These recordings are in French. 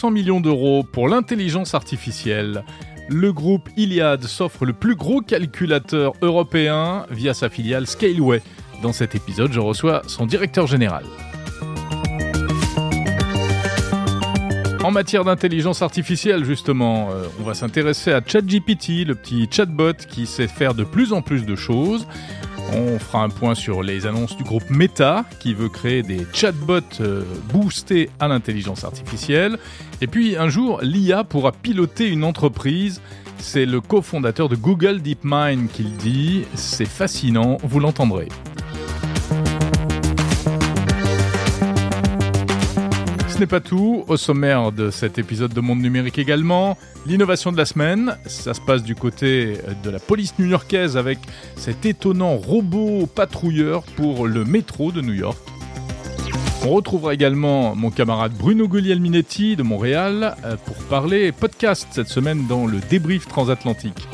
200 millions d'euros pour l'intelligence artificielle. Le groupe Iliad s'offre le plus gros calculateur européen via sa filiale Scaleway. Dans cet épisode, je reçois son directeur général. En matière d'intelligence artificielle, justement, euh, on va s'intéresser à ChatGPT, le petit chatbot qui sait faire de plus en plus de choses. On fera un point sur les annonces du groupe Meta qui veut créer des chatbots euh, boostés à l'intelligence artificielle. Et puis un jour, l'IA pourra piloter une entreprise. C'est le cofondateur de Google DeepMind qui le dit. C'est fascinant, vous l'entendrez. N'est pas tout. Au sommaire de cet épisode de Monde Numérique également, l'innovation de la semaine. Ça se passe du côté de la police new-yorkaise avec cet étonnant robot patrouilleur pour le métro de New York. On retrouvera également mon camarade Bruno Guglielminetti de Montréal euh, pour parler podcast cette semaine dans le débrief transatlantique.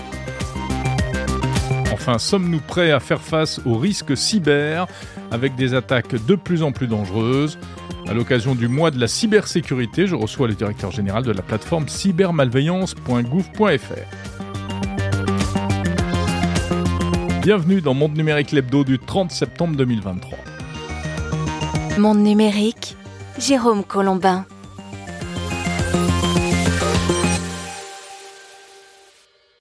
Enfin, sommes-nous prêts à faire face aux risques cyber avec des attaques de plus en plus dangereuses? À l'occasion du mois de la cybersécurité, je reçois le directeur général de la plateforme cybermalveillance.gouv.fr. Bienvenue dans Monde Numérique l'hebdo du 30 septembre 2023. Monde Numérique, Jérôme Colombin.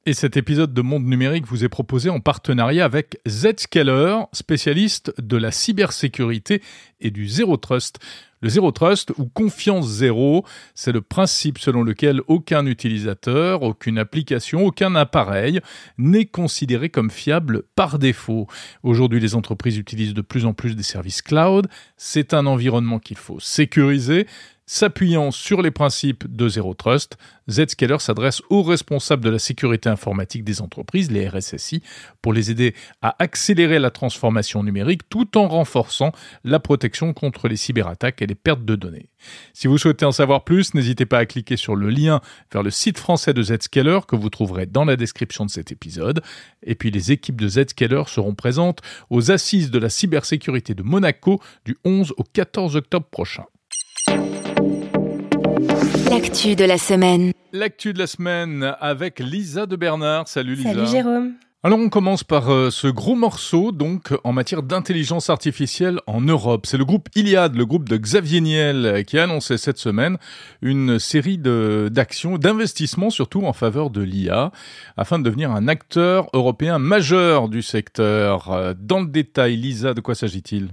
Et cet épisode de Monde Numérique vous est proposé en partenariat avec Zscaler, spécialiste de la cybersécurité et du zéro trust. Le zéro trust ou confiance zéro, c'est le principe selon lequel aucun utilisateur, aucune application, aucun appareil n'est considéré comme fiable par défaut. Aujourd'hui, les entreprises utilisent de plus en plus des services cloud. C'est un environnement qu'il faut sécuriser. S'appuyant sur les principes de Zero Trust, Zscaler s'adresse aux responsables de la sécurité informatique des entreprises, les RSSI, pour les aider à accélérer la transformation numérique tout en renforçant la protection contre les cyberattaques et les pertes de données. Si vous souhaitez en savoir plus, n'hésitez pas à cliquer sur le lien vers le site français de Zscaler que vous trouverez dans la description de cet épisode. Et puis les équipes de Zscaler seront présentes aux assises de la cybersécurité de Monaco du 11 au 14 octobre prochain. L'actu de la semaine. L'actu de la semaine avec Lisa de Bernard. Salut Lisa. Salut Jérôme. Alors on commence par euh, ce gros morceau donc en matière d'intelligence artificielle en Europe. C'est le groupe Iliad, le groupe de Xavier Niel euh, qui a annoncé cette semaine une série d'actions, d'investissements surtout en faveur de l'IA afin de devenir un acteur européen majeur du secteur. Euh, dans le détail, Lisa, de quoi s'agit-il?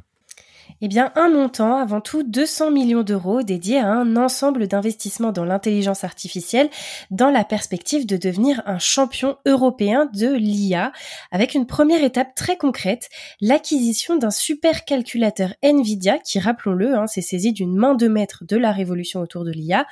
Eh bien, un montant, avant tout 200 millions d'euros dédiés à un ensemble d'investissements dans l'intelligence artificielle dans la perspective de devenir un champion européen de l'IA, avec une première étape très concrète, l'acquisition d'un supercalculateur Nvidia, qui, rappelons-le, hein, s'est saisi d'une main de maître de la révolution autour de l'IA,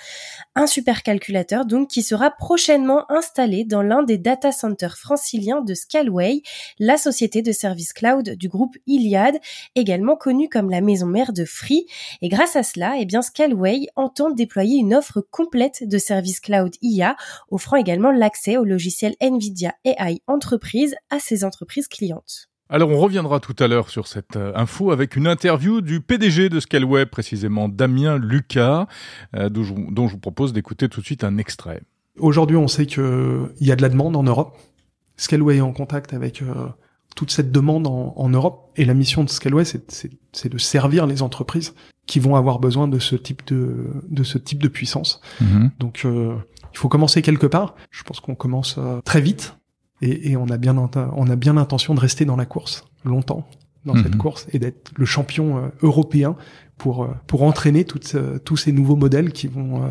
un supercalculateur donc qui sera prochainement installé dans l'un des data centers franciliens de Scalway, la société de services cloud du groupe Iliad, également connue comme la maison mère de Free. Et grâce à cela, eh bien, Scalway entend déployer une offre complète de services cloud IA, offrant également l'accès au logiciel NVIDIA AI Entreprise à ses entreprises clientes. Alors on reviendra tout à l'heure sur cette euh, info avec une interview du PDG de Scalway, précisément Damien Lucas, euh, dont, je, vous propose d'écouter tout de suite un extrait. Aujourd'hui on sait qu'il y a de la demande en Europe. Scalway est en contact avec euh, toute cette demande en, Europe. Et la mission de Scaleway, c'est de servir les entreprises qui vont avoir besoin de ce type de, de ce type de puissance. Mhm. Donc, euh, il faut commencer quelque part. Je pense qu'on commence euh, très vite et, et, on a bien on a bien l'intention de rester dans la course longtemps dans cette mhm. course et d'être le champion euh, européen pour pour entraîner toutes, tous ces nouveaux modèles qui vont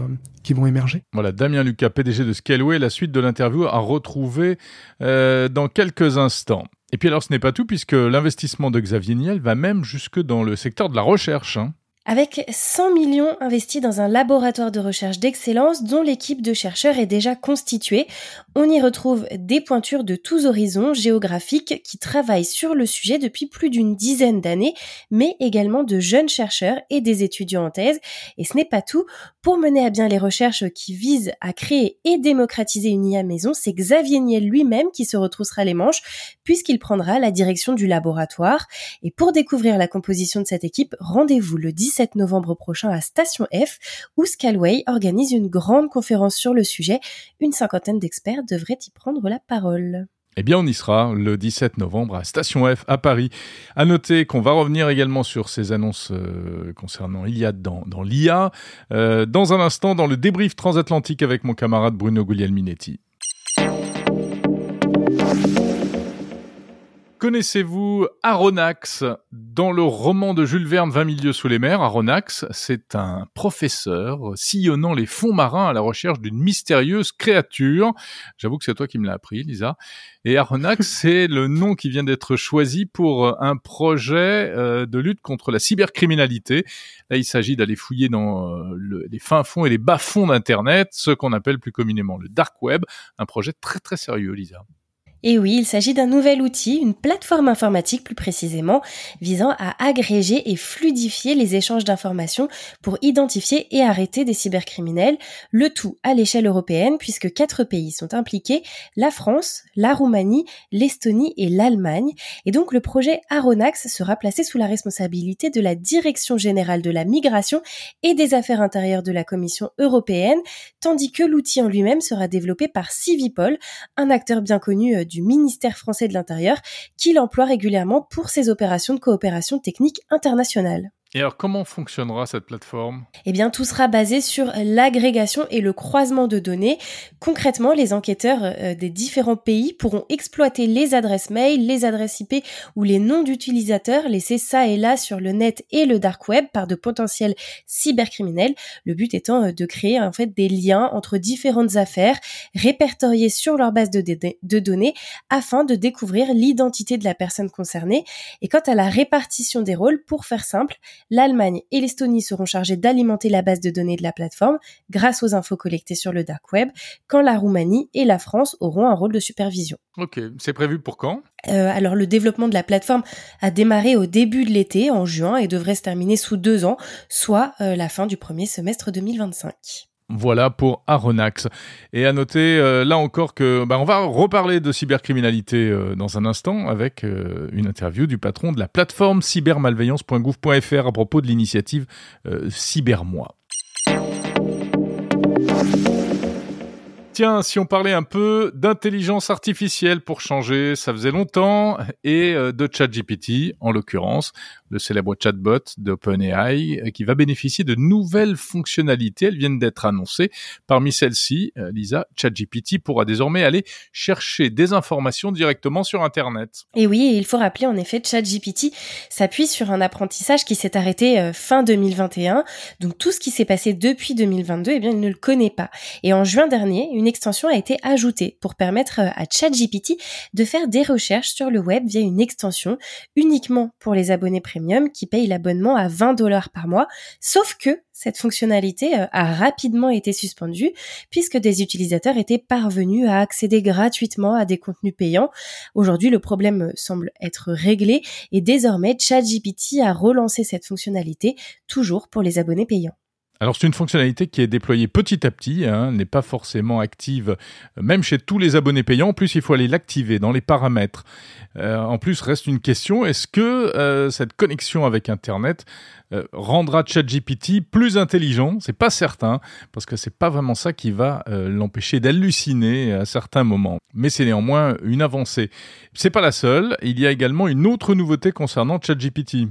qui vont émerger. Voilà, Damien Lucas, PDG de Scaleway, la suite de l'interview à retrouver dans quelques instants. Et puis alors ce n'est pas tout puisque l'investissement de Xavier Niel va même jusque dans le secteur de la recherche. Hein. Avec 100 millions investis dans un laboratoire de recherche d'excellence dont l'équipe de chercheurs est déjà constituée, on y retrouve des pointures de tous horizons géographiques qui travaillent sur le sujet depuis plus d'une dizaine d'années, mais également de jeunes chercheurs et des étudiants en thèse. Et ce n'est pas tout. Pour mener à bien les recherches qui visent à créer et démocratiser une IA maison, c'est Xavier Niel lui-même qui se retroussera les manches puisqu'il prendra la direction du laboratoire. Et pour découvrir la composition de cette équipe, rendez-vous le 10 17 novembre prochain à Station F, où Scalway organise une grande conférence sur le sujet. Une cinquantaine d'experts devraient y prendre la parole. Eh bien, on y sera le 17 novembre à Station F à Paris. À noter qu'on va revenir également sur ces annonces euh, concernant Iliad dans, dans l'IA. Euh, dans un instant, dans le débrief transatlantique avec mon camarade Bruno Guglielminetti. Connaissez-vous Aronnax Dans le roman de Jules Verne 20 milieux sous les mers, Aronnax, c'est un professeur sillonnant les fonds marins à la recherche d'une mystérieuse créature. J'avoue que c'est toi qui me l'as appris, Lisa. Et Aronnax, c'est le nom qui vient d'être choisi pour un projet euh, de lutte contre la cybercriminalité. Là, il s'agit d'aller fouiller dans euh, les fins fonds et les bas fonds d'Internet, ce qu'on appelle plus communément le dark web. Un projet très très sérieux, Lisa. Et oui, il s'agit d'un nouvel outil, une plateforme informatique plus précisément, visant à agréger et fluidifier les échanges d'informations pour identifier et arrêter des cybercriminels, le tout à l'échelle européenne puisque quatre pays sont impliqués, la France, la Roumanie, l'Estonie et l'Allemagne. Et donc le projet Aronax sera placé sous la responsabilité de la Direction générale de la migration et des affaires intérieures de la Commission européenne, tandis que l'outil en lui-même sera développé par Civipol, un acteur bien connu euh, du ministère français de l'Intérieur qu'il emploie régulièrement pour ses opérations de coopération technique internationale. Et alors, comment fonctionnera cette plateforme? Eh bien, tout sera basé sur l'agrégation et le croisement de données. Concrètement, les enquêteurs euh, des différents pays pourront exploiter les adresses mail, les adresses IP ou les noms d'utilisateurs laissés ça et là sur le net et le dark web par de potentiels cybercriminels. Le but étant euh, de créer en fait des liens entre différentes affaires répertoriées sur leur base de, de données afin de découvrir l'identité de la personne concernée. Et quant à la répartition des rôles, pour faire simple, l'Allemagne et l'Estonie seront chargés d'alimenter la base de données de la plateforme grâce aux infos collectées sur le dark web, quand la Roumanie et la France auront un rôle de supervision. Ok, c'est prévu pour quand? Euh, Alors le développement de la plateforme a démarré au début de l'été, en juin, et devrait se terminer sous deux ans, soit euh, la fin du premier semestre 2025. Voilà pour Aronax. Et à noter euh, là encore que bah, on va reparler de cybercriminalité euh, dans un instant avec euh, une interview du patron de la plateforme cybermalveillance.gouv.fr à propos de l'initiative Cybermois. Tiens, si on parlait un peu d'intelligence artificielle pour changer, ça faisait longtemps, et de ChatGPT en l'occurrence le célèbre chatbot d'OpenAI, euh, qui va bénéficier de nouvelles fonctionnalités. Elles viennent d'être annoncées. Parmi celles-ci, euh, Lisa, ChatGPT pourra désormais aller chercher des informations directement sur Internet. Et oui, il faut rappeler en effet, ChatGPT s'appuie sur un apprentissage qui s'est arrêté euh, fin 2021. Donc tout ce qui s'est passé depuis 2022, eh bien, il ne le connaît pas. Et en juin dernier, une extension a été ajoutée pour permettre à ChatGPT de faire des recherches sur le web via une extension uniquement pour les abonnés premium qui paye l'abonnement à 20 dollars par mois. Sauf que cette fonctionnalité euh, a rapidement été suspendue puisque des utilisateurs étaient parvenus à accéder gratuitement à des contenus payants. Aujourd'hui, le problème semble être réglé et désormais ChatGPT a relancé cette fonctionnalité toujours pour les abonnés payants. Alors c'est une fonctionnalité qui est déployée petit à petit, hein, n'est pas forcément active euh, même chez tous les abonnés payants. En plus, il faut aller l'activer dans les paramètres. Euh, en plus, reste une question est-ce que euh, cette connexion avec Internet rendra ChatGPT plus intelligent? C'est pas certain parce que c'est pas vraiment ça qui va l'empêcher d'halluciner à certains moments. Mais c'est néanmoins une avancée. C'est pas la seule. Il y a également une autre nouveauté concernant ChatGPT.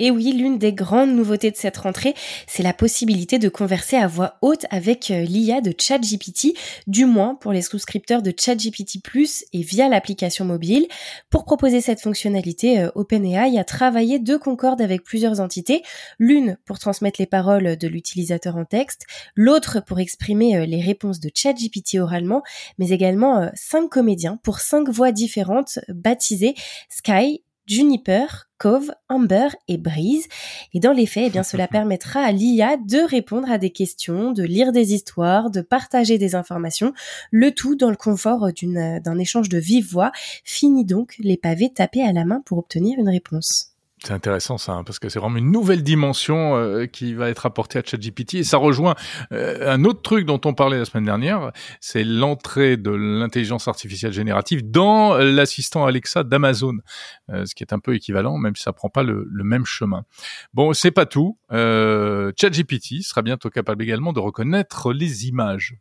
Et oui, l'une des grandes nouveautés de cette rentrée, c'est la possibilité de converser à voix haute avec euh, l'IA de ChatGPT, du moins pour les souscripteurs de ChatGPT Plus et via l'application mobile. Pour proposer cette fonctionnalité, euh, OpenAI a travaillé de concorde avec plusieurs entités, l'une pour transmettre les paroles de l'utilisateur en texte, l'autre pour exprimer euh, les réponses de ChatGPT oralement, mais également cinq comédiens pour cinq voix différentes baptisées Sky, Juniper, Cove, Amber et Breeze. Et dans les faits, eh bien, cela permettra à l'IA de répondre à des questions, de lire des histoires, de partager des informations, le tout dans le confort d'un échange de vive voix. Fini donc les pavés tapés à la main pour obtenir une réponse. C'est intéressant ça, hein, parce que c'est vraiment une nouvelle dimension euh, qui va être apportée à ChatGPT et ça rejoint euh, un autre truc dont on parlait la semaine dernière, c'est l'entrée de l'intelligence artificielle générative dans l'assistant Alexa d'Amazon, euh, ce qui est un peu équivalent, même si ça prend pas le, même chemin. Bon, c'est pas tout. ChatGPT sera bientôt capable également de reconnaître les images.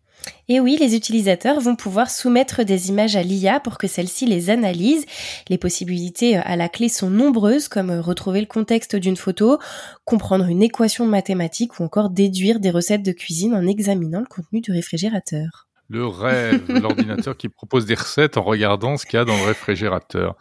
Et oui, les utilisateurs vont pouvoir soumettre des images à l'IA pour que celle-ci les analyse. Les possibilités à la clé sont nombreuses, comme retrouver le contexte d'une photo, comprendre une équation mathématique ou encore déduire des recettes de cuisine en examinant le contenu du réfrigérateur. Le rêve, l'ordinateur qui propose des recettes en regardant ce qu'il y a dans le réfrigérateur.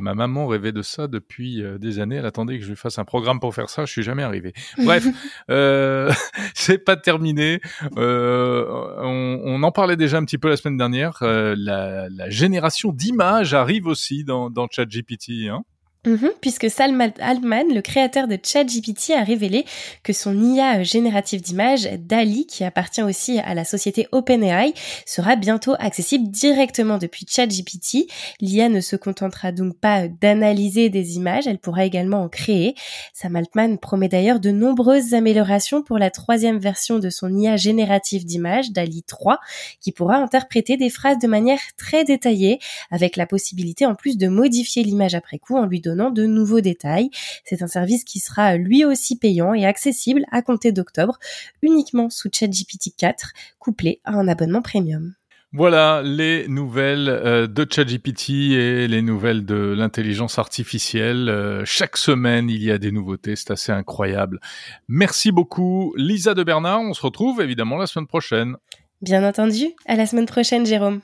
Ma maman rêvait de ça depuis euh, des années. Elle attendait que je lui fasse un programme pour faire ça. Je suis jamais arrivé. Bref, euh, c'est pas terminé. Euh, on, on, en parlait déjà un petit peu la semaine dernière. Euh, la, la, génération d'images arrive aussi dans, dans ChatGPT. Hein Mhm, puisque Salman Altman, le créateur de ChatGPT, a révélé que son IA générative d'images, DALI, qui appartient aussi à la société OpenAI, sera bientôt accessible directement depuis ChatGPT. L'IA ne se contentera donc pas d'analyser des images, elle pourra également en créer. Sam Altman promet d'ailleurs de nombreuses améliorations pour la troisième version de son IA générative d'images, DALI 3, qui pourra interpréter des phrases de manière très détaillée, avec la possibilité en plus de modifier l'image après coup en lui donnant donnant de nouveaux détails. C'est un service qui sera lui aussi payant et accessible à compter d'octobre, uniquement sous ChatGPT 4, couplé à un abonnement premium. Voilà les nouvelles euh, de ChatGPT et les nouvelles de l'intelligence artificielle. Euh, chaque semaine, il y a des nouveautés, c'est assez incroyable. Merci beaucoup Lisa de Bernard, on se retrouve évidemment la semaine prochaine. Bien entendu, à la semaine prochaine Jérôme.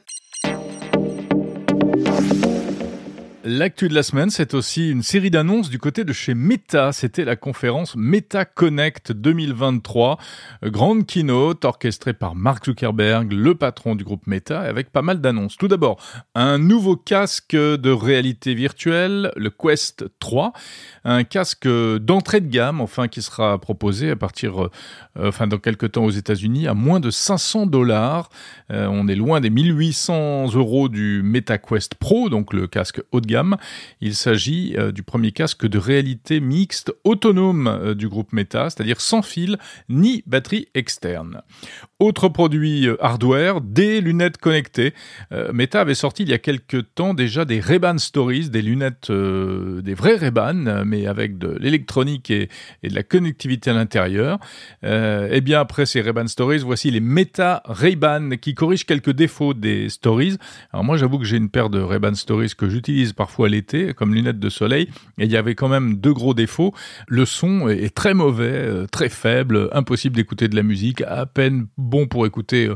L'actu de la semaine, c'est aussi une série d'annonces du côté de chez Meta. C'était la conférence Meta Connect 2023. Grande keynote orchestrée par Mark Zuckerberg, le patron du groupe Meta, avec pas mal d'annonces. Tout d'abord, un nouveau casque de réalité virtuelle, le Quest 3. Un casque d'entrée de gamme, enfin, qui sera proposé à partir, euh, enfin, dans quelques temps aux États-Unis, à moins de 500 dollars. Euh, on est loin des 1800 euros du Meta Quest Pro, donc le casque haut de gamme il s'agit euh, du premier casque de réalité mixte autonome euh, du groupe Meta, c'est-à-dire sans fil ni batterie externe. Autre produit euh, hardware, des lunettes connectées. Meta avait sorti il y a quelques temps déjà des Ray-Ban Stories, des lunettes, des vrais Ray-Ban, mais avec de l'électronique et, de la connectivité à l'intérieur. et eh bien après ces Ray-Ban Stories, voici les Meta Ray-Ban qui corrigent quelques défauts des Stories. Alors moi j'avoue que j'ai une paire de Ray-Ban Stories que j'utilise par parfois l'été, comme lunettes de soleil, et il y avait quand même deux gros défauts. Le son est très mauvais, euh, très faible, impossible d'écouter de la musique, à peine bon pour écouter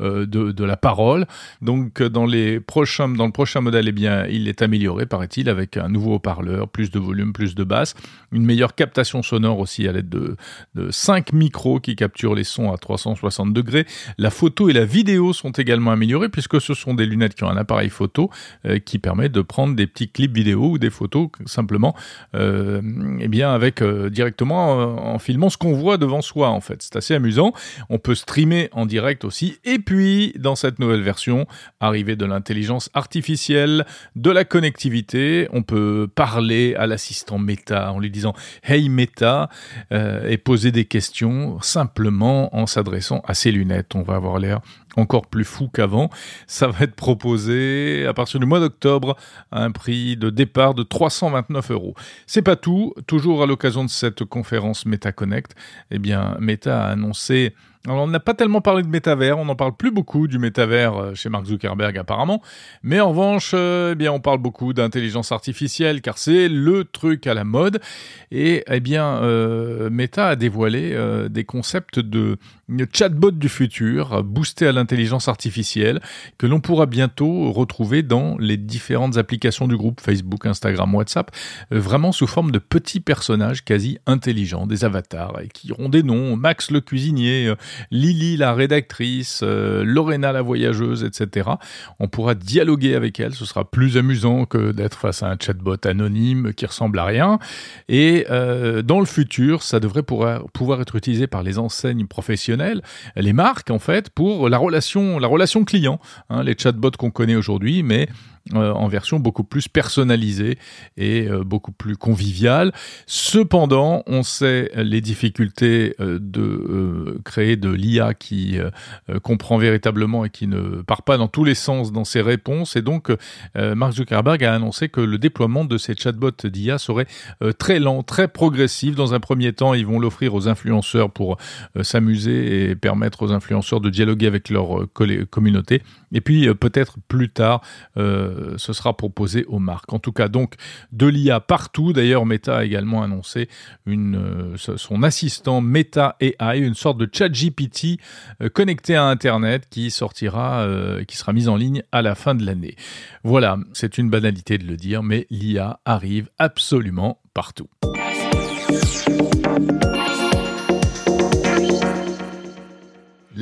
euh, de, de, la parole. Donc dans les prochains, dans le prochain modèle, eh bien, il est amélioré, paraît-il, avec un nouveau haut-parleur, plus de volume, plus de basse, une meilleure captation sonore aussi à l'aide de, de 5 micros qui capturent les sons à 360 degrés. La photo et la vidéo sont également améliorées puisque ce sont des lunettes qui ont un appareil photo euh, qui permet de prendre des petits clips vidéo ou des photos simplement euh, eh bien avec euh, directement euh, en filmant ce qu'on voit devant soi en fait. C'est assez amusant. On peut streamer en direct aussi. Et puis dans cette nouvelle version, arrivée de l'intelligence artificielle, de la connectivité, on peut parler à l'assistant Meta en lui disant Hey Meta euh, et poser des questions simplement en s'adressant à ses lunettes. On va avoir l'air encore plus fou qu'avant. Ça va être proposé à partir du mois d'octobre à un prix de départ de 329 euros. C'est pas tout. Toujours à l'occasion de cette conférence MetaConnect, eh bien, Meta a annoncé alors, on n'a pas tellement parlé de métavers, on n'en parle plus beaucoup du métavers euh, chez Mark Zuckerberg apparemment, mais en revanche, euh, eh bien, on parle beaucoup d'intelligence artificielle car c'est le truc à la mode. Et eh bien, euh, Meta a dévoilé des concepts de chatbot du futur, boosté à l'intelligence artificielle, que l'on pourra bientôt retrouver dans les différentes applications du groupe Facebook, Instagram, WhatsApp, vraiment sous forme de petits personnages quasi intelligents, des avatars, et qui auront des noms, Max le cuisinier, Lily la rédactrice, euh, Lorena la voyageuse, etc. On pourra dialoguer avec elle, ce sera plus amusant que d'être face à un chatbot anonyme qui ressemble à rien. Et euh, dans le futur, ça devrait pouvoir être utilisé par les enseignes professionnelles, les marques en fait, pour la relation, la relation client. Hein, les chatbots qu'on connaît aujourd'hui, mais en version beaucoup plus personnalisée et beaucoup plus conviviale. Cependant, on sait les difficultés de créer de l'IA qui comprend véritablement et qui ne part pas dans tous les sens dans ses réponses. Et donc, Mark Zuckerberg a annoncé que le déploiement de ces chatbots d'IA serait très lent, très progressif. Dans un premier temps, ils vont l'offrir aux influenceurs pour s'amuser et permettre aux influenceurs de dialoguer avec leur communauté. Et puis peut-être plus tard, ce sera proposé aux marques. En tout cas, donc de l'IA partout. D'ailleurs, Meta a également annoncé une, son assistant Meta AI, une sorte de chat GPT connecté à Internet qui sortira, qui sera mise en ligne à la fin de l'année. Voilà, c'est une banalité de le dire, mais l'IA arrive absolument partout.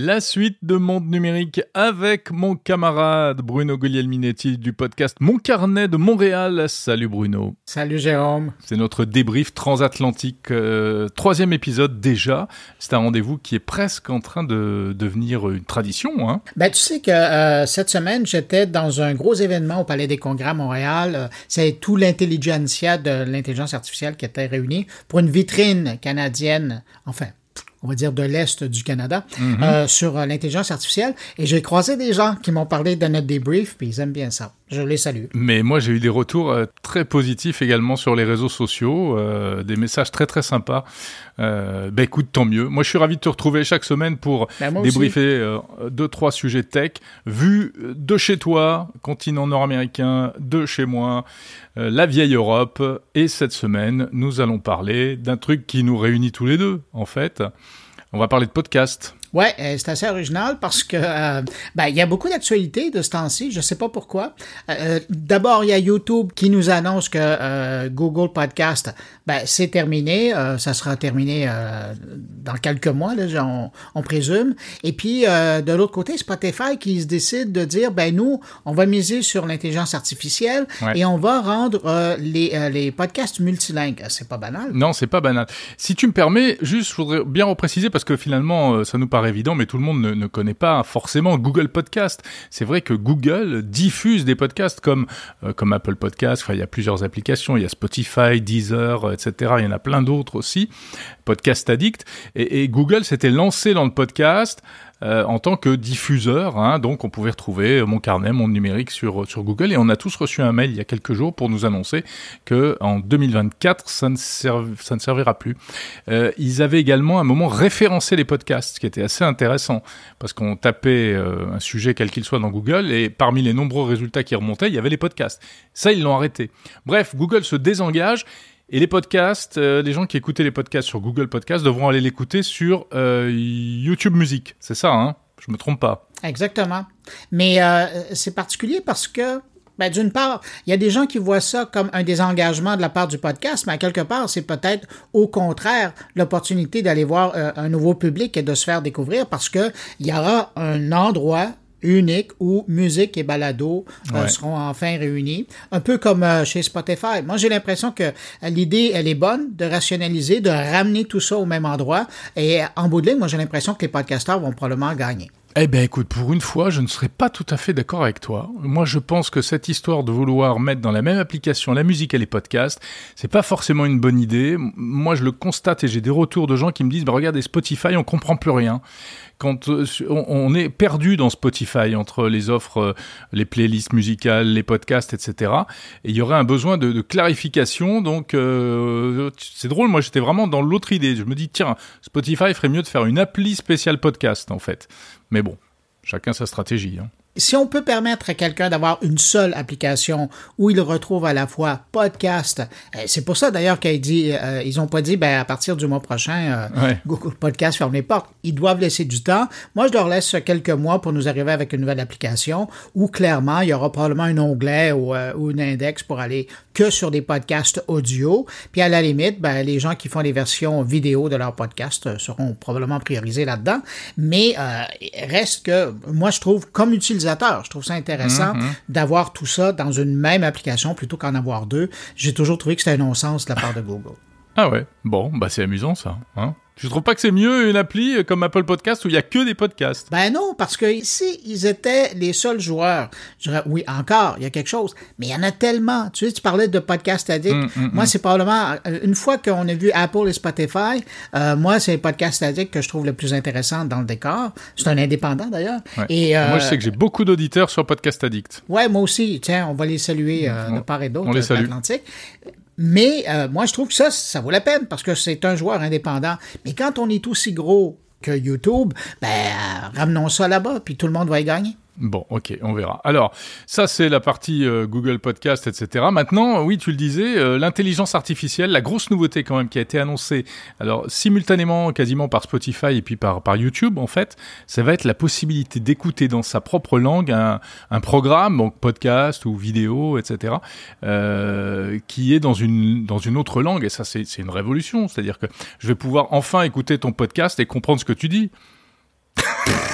La suite de Monde Numérique avec mon camarade Bruno Guglielminetti du podcast Mon Carnet de Montréal. Salut Bruno. Salut Jérôme. C'est notre débrief transatlantique, euh, troisième épisode déjà. C'est un rendez-vous qui est presque en train de devenir une tradition. Hein. Ben, tu sais que euh, cette semaine, j'étais dans un gros événement au Palais des Congrès à Montréal. Euh, c'est tout l'intelligentsia de l'intelligence artificielle qui était réunie pour une vitrine canadienne, enfin on va dire, de l'Est du Canada Mhm. euh, sur euh, l'intelligence artificielle. Et j'ai croisé des gens qui m'ont parlé de notre débrief, puis ils aiment bien ça. Je les salue. Mais moi, j'ai eu des retours euh, très positifs également sur les réseaux sociaux, euh, des messages très très sympas. Euh, bah écoute, tant mieux. Moi, je suis ravi de te retrouver chaque semaine pour aussi. débriefer euh, deux trois sujets tech vus de chez toi, continent nord-américain, de chez moi, la vieille Europe. Et cette semaine, nous allons parler d'un truc qui nous réunit tous les deux, en fait. On va parler de podcast. Ouais, euh, c'est assez original parce que euh, ben, il y a beaucoup d'actualités de ce temps-ci. Je sais pas pourquoi. Euh, D'abord, il y a YouTube qui nous annonce que Google Podcast, ben, c'est terminé. Euh, ça sera terminé euh, dans quelques mois, là, on, on présume. Et puis euh, de l'autre côté, Spotify qui se décide de dire, ben nous, on va miser sur l'intelligence artificielle Ouais. et on va rendre euh, les, euh, les podcasts multilingues. C'est pas banal. Non, c'est pas banal. Si tu me permets, juste, je voudrais bien repréciser parce que finalement, euh, ça nous paraît évident, mais tout le monde ne, ne connaît pas forcément Google Podcast. C'est vrai que Google diffuse des podcasts comme euh, comme Apple Podcast. Enfin, il y a plusieurs applications. Il y a Spotify, Deezer, etc. Il y en a plein d'autres aussi. Podcast Addict. Et, Google s'était lancé dans le podcast. euh, en tant que diffuseur, hein, donc on pouvait retrouver mon carnet, mon numérique sur sur Google, et on a tous reçu un mail il y a quelques jours pour nous annoncer que en 2024 ça ne, ça ne servira plus. Euh, ils avaient également à un moment référencé les podcasts, ce qui était assez intéressant parce qu'on tapait euh, un sujet quel qu'il soit dans Google et parmi les nombreux résultats qui remontaient, il y avait les podcasts. Ça, ils l'ont arrêté. Bref, Google se désengage. Et les podcasts, euh, les gens qui écoutaient les podcasts sur Google Podcasts devront aller l'écouter sur euh, YouTube Music. C'est ça, hein? Je me trompe pas. Exactement. Mais euh, c'est particulier parce que, ben, d'une part, il y a des gens qui voient ça comme un désengagement de la part du podcast, mais à quelque part, c'est peut-être au contraire l'opportunité d'aller voir un nouveau public et de se faire découvrir parce que il y aura un endroit unique où musique et balado euh, seront enfin réunis, un peu comme euh, chez Spotify. Moi, j'ai l'impression que l'idée, elle est bonne de rationaliser, de ramener tout ça au même endroit. Et en bout de ligne, moi, j'ai l'impression que les podcasteurs vont probablement gagner. Eh ben écoute, pour une fois, je ne serais pas tout à fait d'accord avec toi. Moi, je pense que cette histoire de vouloir mettre dans la même application la musique et les podcasts, c'est pas forcément une bonne idée. Moi, je le constate et j'ai des retours de gens qui me disent, bah, regardez Spotify, on comprend plus rien. Quand euh, on, est perdu dans Spotify entre les offres, euh, les playlists musicales, les podcasts, etc. Et il y aurait un besoin de, de clarification. Donc, euh, c'est drôle. Moi, j'étais vraiment dans l'autre idée. Je me dis, tiens, Spotify ferait mieux de faire une appli spéciale podcast, en fait. Mais bon, chacun sa stratégie. Hein. Si on peut permettre à quelqu'un d'avoir une seule application où il retrouve à la fois podcast, euh, c'est pour ça d'ailleurs qu'ils dit, euh, ils ont pas dit ben à partir du mois prochain euh, Ouais. Google Podcast ferme les portes. Ils doivent laisser du temps. Moi, je leur laisse quelques mois pour nous arriver avec une nouvelle application où clairement il y aura probablement un onglet ou, euh, ou un index pour aller que sur des podcasts audio. Puis à la limite, ben, les gens qui font les versions vidéo de leur podcast euh, seront probablement priorisés là-dedans. Mais reste que moi, je trouve comme utilisateur, je trouve ça intéressant d'avoir tout ça dans une même application plutôt qu'en avoir deux. J'ai toujours trouvé que c'était un non-sens de la part de Google. Ah ouais, bon, bah c'est amusant ça. Hein tu trouves pas que c'est mieux une appli comme Apple Podcast où il y a que des podcasts? Ben non, parce que ici, ils étaient les seuls joueurs. Je dirais, oui, encore, il y a quelque chose, mais il y en a tellement. Tu sais, tu parlais de Podcast Addict. Mm, mm, moi, mm. c'est probablement, euh, une fois qu'on a vu Apple et Spotify, euh, moi, c'est Podcast Addict que je trouve le plus intéressant dans le décor. C'est un indépendant, d'ailleurs. Ouais. Et, euh, Moi, je sais que j'ai beaucoup d'auditeurs sur Podcast Addict. Ouais, moi aussi. Tiens, on va les saluer euh, de part et d'autre on les de salue. l'Atlantique. Mais euh, moi, je trouve que ça, ça vaut la peine parce que c'est un joueur indépendant. Mais quand on est aussi gros que YouTube, ben, euh, ramenons ça là-bas, puis tout le monde va y gagner. Bon, ok, on verra. Alors, ça c'est la partie euh, Google Podcast, etc. Maintenant, oui, tu le disais, euh, l'intelligence artificielle, la grosse nouveauté quand même qui a été annoncée, alors simultanément quasiment par Spotify et puis par, YouTube, en fait, ça va être la possibilité d'écouter dans sa propre langue un, programme, donc podcast ou vidéo, etc., euh, qui est dans une, dans une autre langue. Et ça, c'est une révolution. C'est-à-dire que je vais pouvoir enfin écouter ton podcast et comprendre ce que tu dis.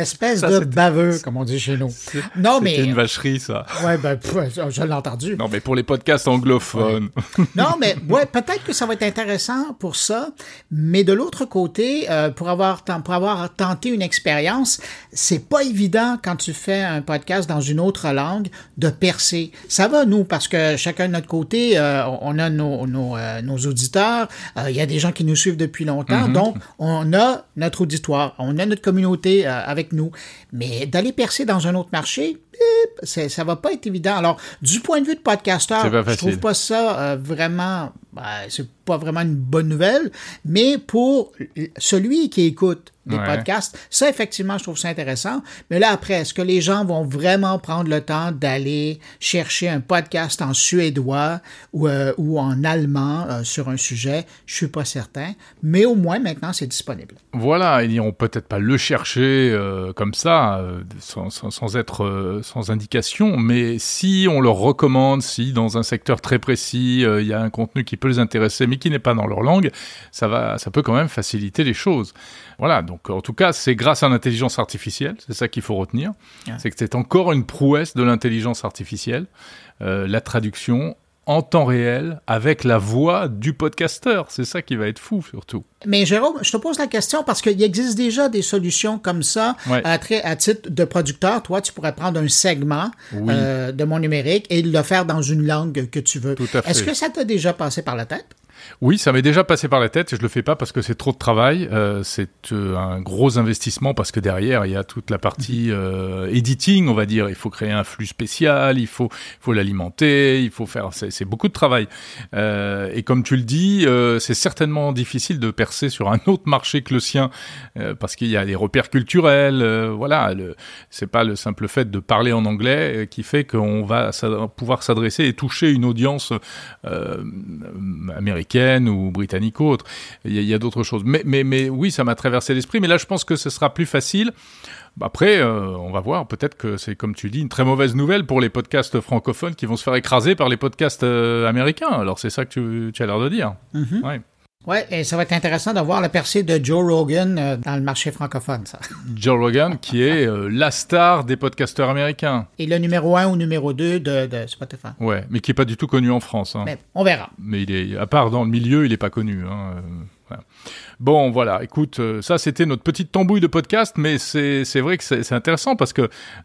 Espèce Ça, de baveux, comme on dit chez nous. Non, mais. Une vacherie, ça. Ouais, ben, pff, je l'ai entendu. Non, mais pour les podcasts anglophones. Non, mais ouais, peut-être que ça va être intéressant pour ça, mais de l'autre côté, euh, pour avoir pour avoir tenté une expérience, c'est pas évident quand tu fais un podcast dans une autre langue de percer. Ça va nous parce que chacun de notre côté, euh, on a nos nos, euh, nos auditeurs, euh, il y a des gens qui nous suivent depuis longtemps, donc on a notre auditoire, on a notre communauté euh, nous, mais d'aller percer dans un autre marché, ça va pas être évident. Alors, du point de vue de podcasteur, je trouve pas ça euh, vraiment. ben, c'est pas vraiment une bonne nouvelle, mais pour celui qui écoute des Ouais. podcasts, ça effectivement, je trouve ça intéressant. Mais là après, est-ce que les gens vont vraiment prendre le temps d'aller chercher un podcast en suédois ou, euh, ou en allemand euh, sur un sujet? Je suis pas certain, mais au moins maintenant c'est disponible. Voilà, ils n'iront peut-être pas le chercher comme ça, sans, sans- sans être sans indication, mais si on leur recommande, si dans un secteur très précis, euh, il y a un contenu qui peut les intéresser, mais qui n'est pas dans leur langue, ça va, ça peut quand même faciliter les choses. Voilà, donc en tout cas, c'est grâce à l'intelligence artificielle, c'est ça qu'il faut retenir, Ouais. c'est que c'est encore une prouesse de l'intelligence artificielle, euh, la traduction en temps réel avec la voix du podcasteur, c'est ça qui va être fou surtout. Mais Jérôme, je te pose la question parce qu'il existe déjà des solutions comme ça Ouais. à, titre de producteur. Toi, tu pourrais prendre un segment Oui. euh, de mon numérique et le faire dans une langue que tu veux. Tout à fait. Est-ce que ça t'a déjà passé par la tête? Oui, ça m'est déjà passé par la tête et je le fais pas parce que c'est trop de travail. Euh, c'est euh, un gros investissement parce que derrière il y a toute la partie euh, editing, on va dire. Il faut créer un flux spécial, il faut, faut l'alimenter, il faut faire. C'est beaucoup de travail. Euh, et comme tu le dis, c'est certainement difficile de percer sur un autre marché que le sien parce qu'il y a des repères culturels. voilà, c'est pas le simple fait de parler en anglais qui fait qu'on va pouvoir s'adresser et toucher une audience euh, américaine ou britannique ou autre. Il y a, d'autres choses. Mais, mais, mais oui, ça m'a traversé l'esprit. Mais là, je pense que ce sera plus facile. Après, euh, on va voir. Peut-être que c'est, comme tu dis, une très mauvaise nouvelle pour les podcasts francophones qui vont se faire écraser par les podcasts euh, américains. Alors, c'est ça que tu, tu as l'air de dire. Ouais. Ouais, et ça va être intéressant de voir la percée de Joe Rogan euh, dans le marché francophone, ça. Joe Rogan, qui est euh, la star des podcasteurs américains. Et le numéro un ou numéro 2 de, de Spotify. Ouais, mais qui est pas du tout connu en France. Hein. Mais on verra. Mais il est, à part dans le milieu, il n'est pas connu. Hein. Bon, voilà, écoute, euh, ça c'était notre petite tambouille de podcast, mais c'est vrai que c'est intéressant parce que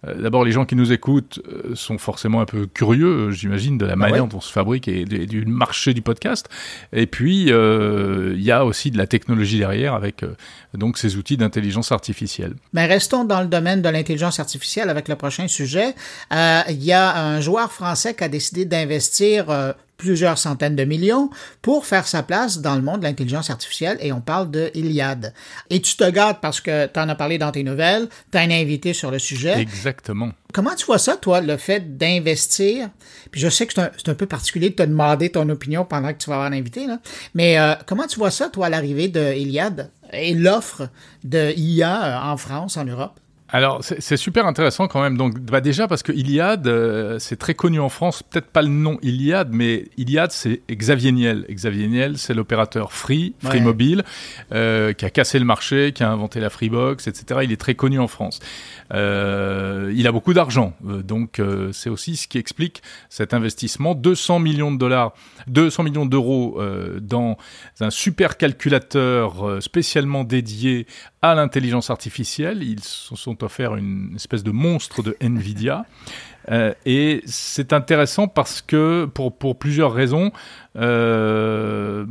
euh, d'abord les gens qui nous écoutent euh, sont forcément un peu curieux, j'imagine, de la manière ouais. dont on se fabrique et, de- du marché du podcast. Et puis euh, il y a aussi de la technologie derrière avec donc ces outils d'intelligence artificielle. Mais restons dans le domaine de l'intelligence artificielle avec le prochain sujet. Il y a un joueur français qui a décidé d'investir plusieurs centaines de millions pour faire sa place dans le monde de l'intelligence artificielle et on parle de Iliad. Et tu te gardes parce que tu en as parlé dans tes nouvelles, tu as un invité sur le sujet. Exactement. Comment tu vois ça, toi, le fait d'investir? Puis je sais que c'est un, peu particulier de te demander ton opinion pendant que tu vas avoir un invité, là. mais euh, comment tu vois ça, toi, à l'arrivée de Iliad et l'offre de IA en France, en Europe? Alors, c'est super intéressant quand même. Donc, bah déjà parce que Iliad, euh, c'est très connu en France. Peut-être pas le nom Iliad, mais Iliad, c'est Xavier Niel. Xavier Niel, c'est l'opérateur Free, Free Mobile, euh, qui a cassé le marché, qui a inventé la Freebox, etc. Il est très connu en France. Euh, il a beaucoup d'argent, donc c'est aussi ce qui explique cet investissement. 200 millions de dollars, 200 millions d'euros dans un super calculateur spécialement dédié à l'intelligence artificielle. Ils se sont offerts une espèce de monstre de Nvidia. Euh, et c'est intéressant parce que, pour, pour plusieurs raisons, euh,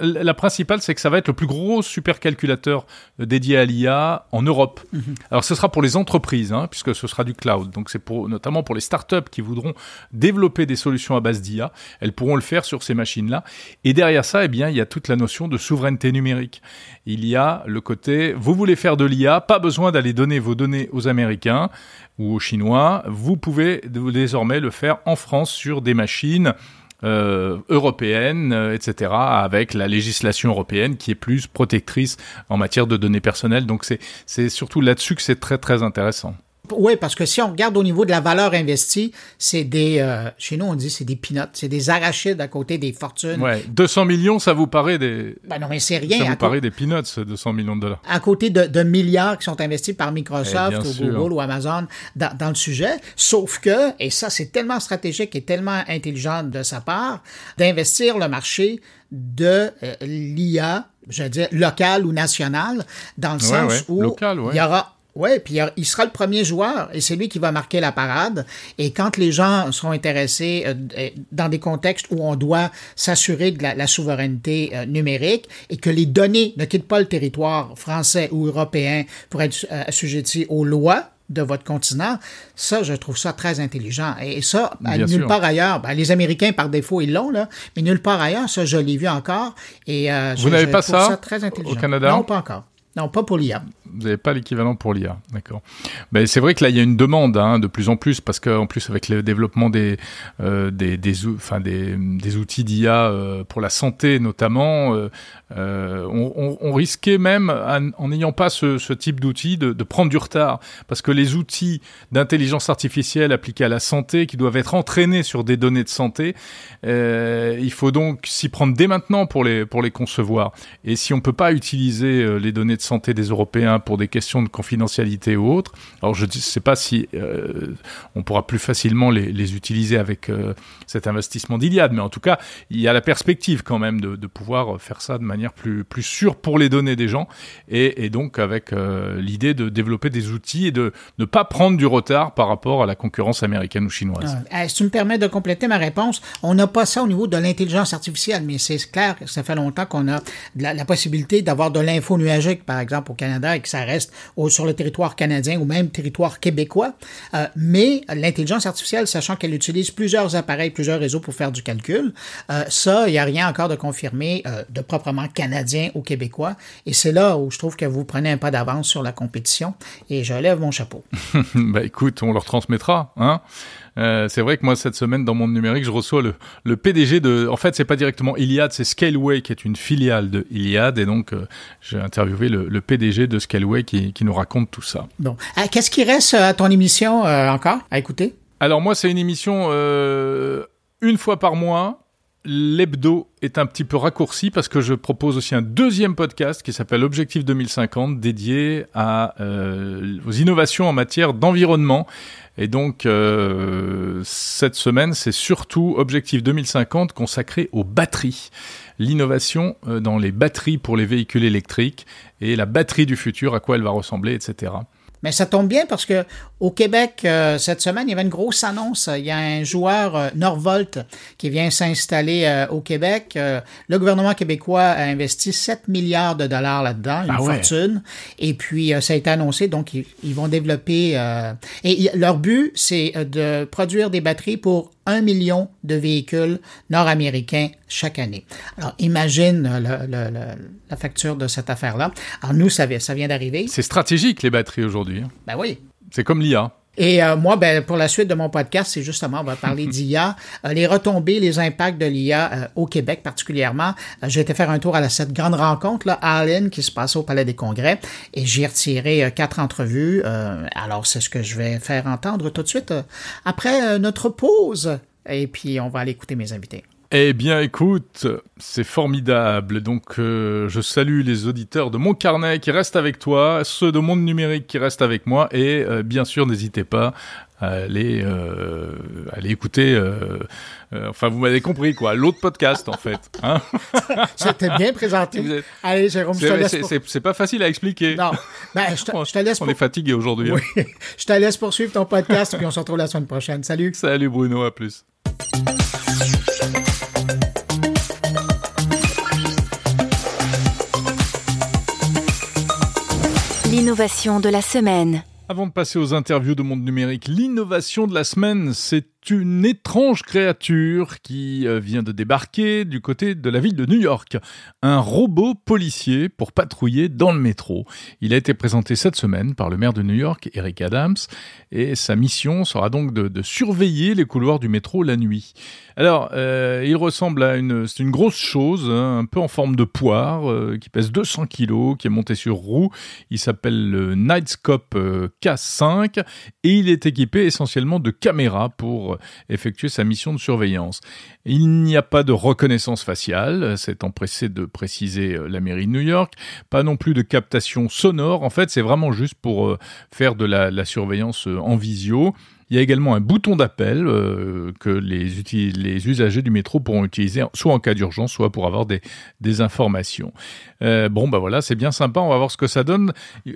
la principale, c'est que ça va être le plus gros supercalculateur dédié à l'IA en Europe. Mhm. Alors, ce sera pour les entreprises, hein, puisque ce sera du cloud. Donc, c'est pour, notamment pour les startups qui voudront développer des solutions à base d'IA. Elles pourront le faire sur ces machines-là. Et derrière ça, eh bien, il y a toute la notion de souveraineté numérique. Il y a le côté, vous voulez faire de l'IA, pas besoin d'aller donner vos données aux Américains ou aux Chinois, vous pouvez désormais le faire en France sur des machines euh, européennes, euh, etc., avec la législation européenne qui est plus protectrice en matière de données personnelles. Donc c'est surtout là-dessus que c'est très très intéressant. Oui, parce que si on regarde au niveau de la valeur investie, c'est des, euh, chez nous on dit c'est des peanuts, c'est des arachides à côté des fortunes. Ouais, 200 millions, ça vous paraît des. Ben non, mais c'est rien. Ça vous paraît des peanuts, 200 millions de dollars? À côté de, milliards qui sont investis par Microsoft eh, ou Google ou Amazon dans, dans, le sujet. Sauf que, et ça c'est tellement stratégique et tellement intelligent de sa part, d'investir le marché de euh, l'IA, je veux dire, local ou national, dans le sens où il y aura oui, puis il sera le premier joueur et c'est lui qui va marquer la parade. Et quand les gens seront intéressés euh, dans des contextes où on doit s'assurer de la, souveraineté euh, numérique et que les données ne quittent pas le territoire français ou européen pour être euh, assujettis aux lois de votre continent, ça, je trouve ça très intelligent. Et ça, nulle part ailleurs, ben, les Américains, par défaut, ils l'ont, là, mais nulle part ailleurs, ça, je l'ai vu encore. Et, Vous n'avez pas ça, très intelligent. au Canada? Non, pas encore. Non, pas pour l'IA. Vous n'avez pas l'équivalent pour l'IA, d'accord. Mais c'est vrai que là, il y a une demande hein, de plus en plus, parce qu'en plus, avec le développement des, euh, des, des, outils d'IA euh, pour la santé notamment, euh, on, risquait même, en n'ayant pas ce, type d'outils, de, prendre du retard, parce que les outils d'intelligence artificielle appliqués à la santé, qui doivent être entraînés sur des données de santé, il faut donc s'y prendre dès maintenant pour les, pour les concevoir. Et si on peut pas utiliser les données de santé des Européens pour des questions de confidentialité ou autres. Alors je ne sais pas si euh, on pourra plus facilement les, utiliser avec euh, cet investissement d'Iliade, mais en tout cas, il y a la perspective quand même de, pouvoir faire ça de manière plus, plus sûre pour les données des gens, et, donc avec euh, l'idée de développer des outils et de ne pas prendre du retard par rapport à la concurrence américaine ou chinoise. si tu me permets de compléter ma réponse, on n'a pas ça au niveau de l'intelligence artificielle, mais c'est clair ça fait longtemps qu'on a la, possibilité d'avoir de l'info nuagique, exemple, au Canada, et que ça reste sur le territoire canadien ou même territoire québécois. Euh, mais l'intelligence artificielle, sachant qu'elle utilise plusieurs appareils, plusieurs réseaux pour faire du calcul, euh, ça, il n'y a rien encore de confirmé euh, de proprement canadien ou québécois. Et c'est là où je trouve que vous prenez un pas d'avance sur la compétition. Et je lève mon chapeau. bah écoute, on leur transmettra, hein c'est vrai que moi cette semaine dans mon numérique, je reçois le, PDG de. En fait, c'est pas directement Iliad, c'est Scaleway qui est une filiale de Iliad, et donc j'ai interviewé le, le, PDG de Scaleway qui, qui, nous raconte tout ça. Bon, euh, qu'est-ce qui reste à ton émission encore à écouter? Alors moi, c'est une émission une fois par mois l'hebdo est un petit peu raccourci parce que je propose aussi un deuxième podcast qui s'appelle Objectif 2050 dédié à, euh, aux innovations en matière d'environnement. Et donc euh, cette semaine, c'est surtout Objectif 2050 consacré aux batteries. L'innovation euh, dans les batteries pour les véhicules électriques et la batterie du futur, à quoi elle va ressembler, etc. Mais ça tombe bien parce que au Québec, euh, cette semaine, il y avait une grosse annonce. Il y a un joueur, euh, Norvolt, qui vient s'installer euh, au Québec. le gouvernement québécois a investi 7 milliards de dollars là-dedans, une ah fortune. Et puis, ça a été annoncé, donc ils, vont développer... et leur but, c'est de produire des batteries pour un million de véhicules nord-américains chaque année. Alors, imagine la facture de cette affaire-là. Alors, nous, ça, ça vient d'arriver. C'est stratégique, les batteries aujourd'hui. Ben oui. C'est comme l'IA. Et euh, moi, ben, pour la suite de mon podcast, c'est justement, on va parler d'IA, euh, les retombées, les impacts de l'IA euh, au Québec particulièrement. J'ai été faire un tour à cette grande rencontre, là, Allen, qui se passe au Palais des Congrès, et j'ai retiré quatre entrevues. alors, c'est ce que je vais faire entendre tout de suite après notre pause. Et puis, on va aller écouter mes invités. Eh bien, écoute, c'est formidable. Donc, euh, je salue les auditeurs de mon carnet qui restent avec toi, ceux de Monde Numérique qui restent avec moi, et euh, bien sûr, n'hésitez pas à aller, euh, aller écouter. enfin, vous m'avez compris, quoi. L'autre podcast, en fait. Hein C'était bien présenté. Allez, Jérôme, je te laisse. C'est pas facile à expliquer. Non. Ben, je, te, laisse. On est fatigué aujourd'hui. Hein. Oui. je te laisse poursuivre ton podcast, puis on se retrouve la semaine prochaine. Salut. Salut, Bruno. À plus. L'innovation de la semaine. Avant de passer aux interviews de Monde Numérique, l'innovation de la semaine, c'est une étrange créature qui euh, vient de débarquer du côté de la ville de New York. Un robot policier pour patrouiller dans le métro. Il a été présenté cette semaine par le maire de New York, Eric Adams, et sa mission sera donc de, surveiller les couloirs du métro la nuit. Alors, euh, il ressemble à une, c'est une grosse chose, hein, un peu en forme de poire, euh, qui pèse 200 kilos, qui est monté sur roue. Il s'appelle le Nightscope K5 et il est équipé essentiellement de caméras pour effectuer sa mission de surveillance. Il n'y a pas de reconnaissance faciale, c'est empressé de préciser euh, la mairie de New York, pas non plus de captation sonore, en fait c'est vraiment juste pour euh, faire de la, surveillance euh, en visio. Il y a également un bouton d'appel euh, que les, usagers du métro pourront utiliser soit en cas d'urgence, soit pour avoir des, informations. Euh, bon, bah voilà, c'est bien sympa, on va voir ce que ça donne.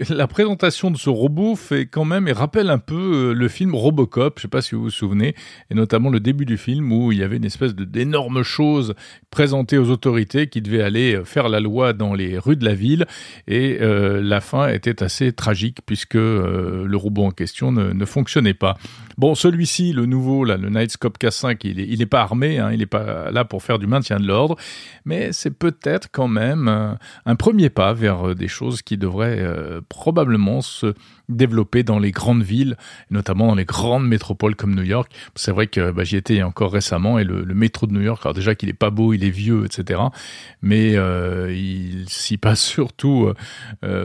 La présentation de ce robot fait quand même et rappelle un peu euh, le film Robocop, je sais pas si vous vous souvenez, et notamment le début du film où il y avait une espèce d'énorme chose présentée aux autorités qui devait aller faire la loi dans les rues de la ville, et la fin était assez tragique puisque le robot en question ne, ne fonctionnait pas. Bon, celui-ci, le nouveau, le Nightscope K5, il n'est pas armé, hein, il n'est pas là pour faire du maintien de l'ordre, mais c'est peut-être quand même euh, un premier pas vers euh, des choses qui devraient euh, probablement se développé dans les grandes villes, notamment dans les grandes métropoles comme New York. C'est vrai que bah, j'y étais encore récemment et le, métro de New York, alors déjà qu'il est pas beau, il est vieux, etc. Mais il s'y passe surtout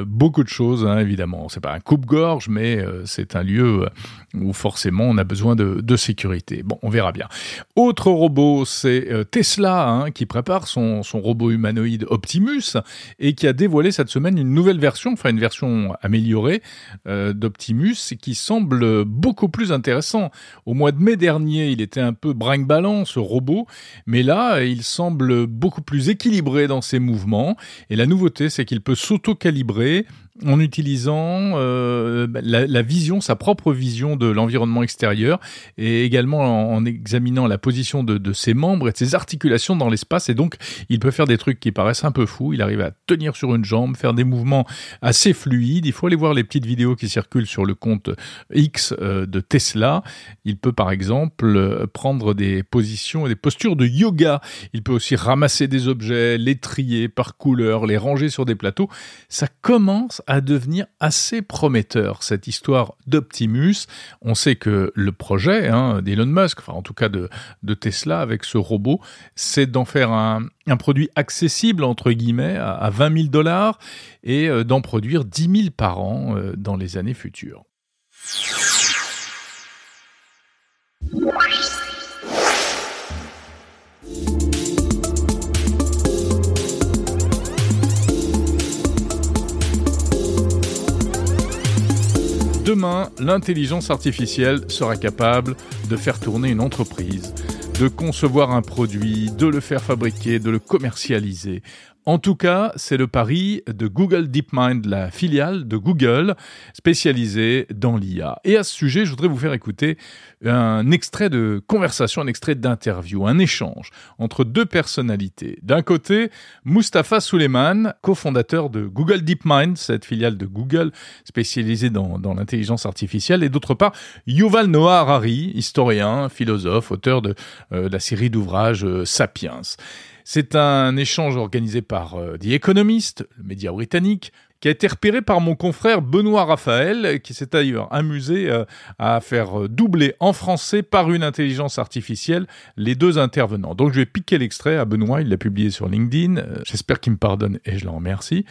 beaucoup de choses, hein, évidemment. C'est pas un coupe-gorge, mais c'est un lieu où forcément on a besoin de, sécurité. Bon, on verra bien. Autre robot, c'est Tesla hein, qui prépare son, son robot humanoïde Optimus et qui a dévoilé cette semaine une nouvelle version, enfin une version améliorée. Euh, d'Optimus qui semble beaucoup plus intéressant. Au mois de mai dernier, il était un peu brinque-ballant, ce robot, mais là, il semble beaucoup plus équilibré dans ses mouvements. Et la nouveauté, c'est qu'il peut s'auto-calibrer en utilisant euh, la, vision, sa propre vision de l'environnement extérieur, et également en, examinant la position de, ses membres et de ses articulations dans l'espace. Et donc, il peut faire des trucs qui paraissent un peu fous. Il arrive à tenir sur une jambe, faire des mouvements assez fluides. Il faut aller voir les petites vidéos qui circulent sur le compte X euh, de Tesla. Il peut, par exemple, prendre des positions et des postures de yoga. Il peut aussi ramasser des objets, les trier par couleur, les ranger sur des plateaux. Ça commence à devenir assez prometteur, cette histoire d'Optimus. On sait que le projet hein, d'Elon Musk, enfin en tout cas de, Tesla avec ce robot, c'est d'en faire un, produit accessible, entre guillemets, à, à 20 000 dollars et euh, d'en produire 10 000 par an euh, dans les années futures. L'intelligence artificielle sera capable de faire tourner une entreprise, de concevoir un produit, de le faire fabriquer, de le commercialiser. En tout cas, c'est le pari de Google DeepMind, la filiale de Google spécialisée dans l'IA. Et à ce sujet, je voudrais vous faire écouter un extrait de conversation, un extrait d'interview, un échange entre deux personnalités. D'un côté, Mustapha Suleiman, cofondateur de Google DeepMind, cette filiale de Google spécialisée dans, l'intelligence artificielle, et d'autre part, Yuval Noah Harari, historien, philosophe, auteur de euh, la série d'ouvrages euh, Sapiens. C'est un échange organisé par euh, The Economist, le média britannique, qui a été repéré par mon confrère Benoît Raphaël, qui s'est d'ailleurs amusé euh, à faire doubler en français par une intelligence artificielle les deux intervenants. Donc je vais piquer l'extrait à Benoît, il l'a publié sur LinkedIn. Euh, j'espère qu'il me pardonne et je le remercie.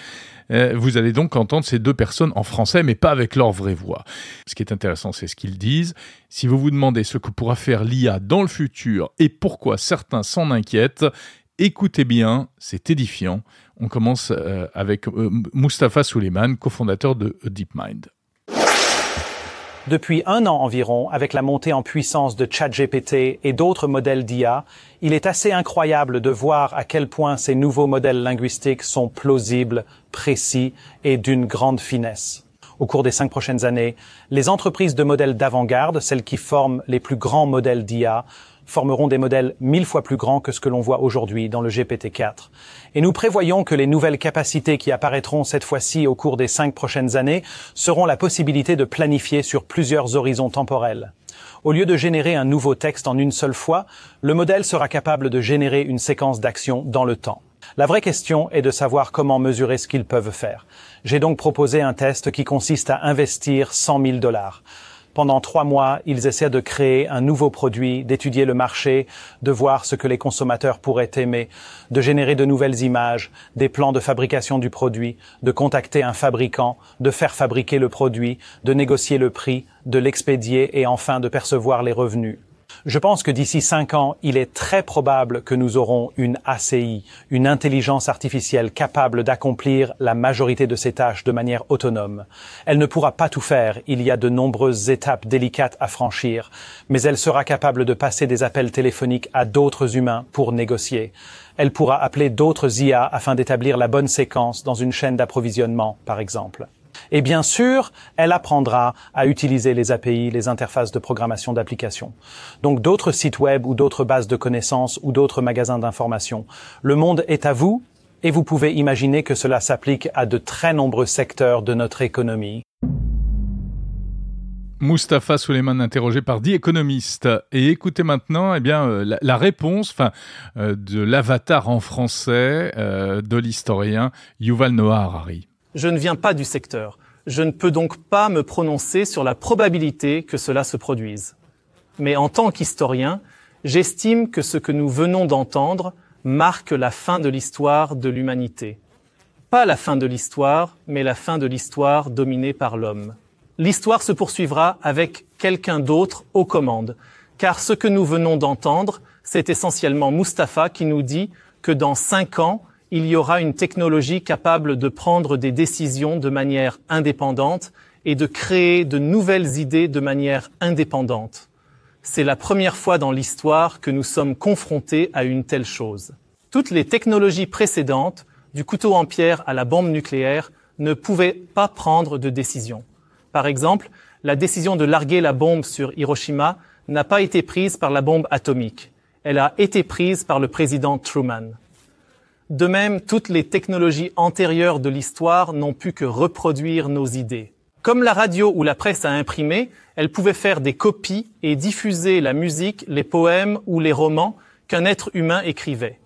Euh, vous allez donc entendre ces deux personnes en français, mais pas avec leur vraie voix. Ce qui est intéressant, c'est ce qu'ils disent. Si vous vous demandez ce que pourra faire l'IA dans le futur et pourquoi certains s'en inquiètent, écoutez bien, c'est édifiant. On commence euh, avec euh, Mustapha Suleiman, cofondateur de DeepMind. Depuis un an environ, avec la montée en puissance de ChatGPT et d'autres modèles d'IA, il est assez incroyable de voir à quel point ces nouveaux modèles linguistiques sont plausibles, précis et d'une grande finesse. Au cours des cinq prochaines années, les entreprises de modèles d'avant-garde, celles qui forment les plus grands modèles d'IA, formeront des modèles mille fois plus grands que ce que l'on voit aujourd'hui dans le GPT-4. Et nous prévoyons que les nouvelles capacités qui apparaîtront cette fois-ci au cours des cinq prochaines années seront la possibilité de planifier sur plusieurs horizons temporels. Au lieu de générer un nouveau texte en une seule fois, le modèle sera capable de générer une séquence d'actions dans le temps. La vraie question est de savoir comment mesurer ce qu'ils peuvent faire. J'ai donc proposé un test qui consiste à investir 100 000 dollars. Pendant trois mois, ils essaient de créer un nouveau produit, d'étudier le marché, de voir ce que les consommateurs pourraient aimer, de générer de nouvelles images, des plans de fabrication du produit, de contacter un fabricant, de faire fabriquer le produit, de négocier le prix, de l'expédier et enfin de percevoir les revenus. Je pense que d'ici cinq ans, il est très probable que nous aurons une ACI, une intelligence artificielle capable d'accomplir la majorité de ces tâches de manière autonome. Elle ne pourra pas tout faire, il y a de nombreuses étapes délicates à franchir, mais elle sera capable de passer des appels téléphoniques à d'autres humains pour négocier. Elle pourra appeler d'autres IA afin d'établir la bonne séquence dans une chaîne d'approvisionnement, par exemple. Et bien sûr, elle apprendra à utiliser les API, les interfaces de programmation d'applications. Donc d'autres sites web ou d'autres bases de connaissances ou d'autres magasins d'information. Le monde est à vous et vous pouvez imaginer que cela s'applique à de très nombreux secteurs de notre économie. Mustapha Suleiman interrogé par The Economist. Et écoutez maintenant eh bien, euh, la, réponse enfin, euh, de l'avatar en français euh, de l'historien Yuval Noah Harari. Je ne viens pas du secteur. Je ne peux donc pas me prononcer sur la probabilité que cela se produise. Mais en tant qu'historien, j'estime que ce que nous venons d'entendre marque la fin de l'histoire de l'humanité. Pas la fin de l'histoire, mais la fin de l'histoire dominée par l'homme. L'histoire se poursuivra avec quelqu'un d'autre aux commandes, car ce que nous venons d'entendre, c'est essentiellement Mustapha qui nous dit que dans cinq ans, il y aura une technologie capable de prendre des décisions de manière indépendante et de créer de nouvelles idées de manière indépendante. C'est la première fois dans l'histoire que nous sommes confrontés à une telle chose. Toutes les technologies précédentes, du couteau en pierre à la bombe nucléaire, ne pouvaient pas prendre de décision. Par exemple, la décision de larguer la bombe sur Hiroshima n'a pas été prise par la bombe atomique. Elle a été prise par le président Truman. De même, toutes les technologies antérieures de l'histoire n'ont pu que reproduire nos idées. Comme la radio ou la presse a imprimé, elles pouvaient faire des copies et diffuser la musique, les poèmes ou les romans qu'un être humain écrivait.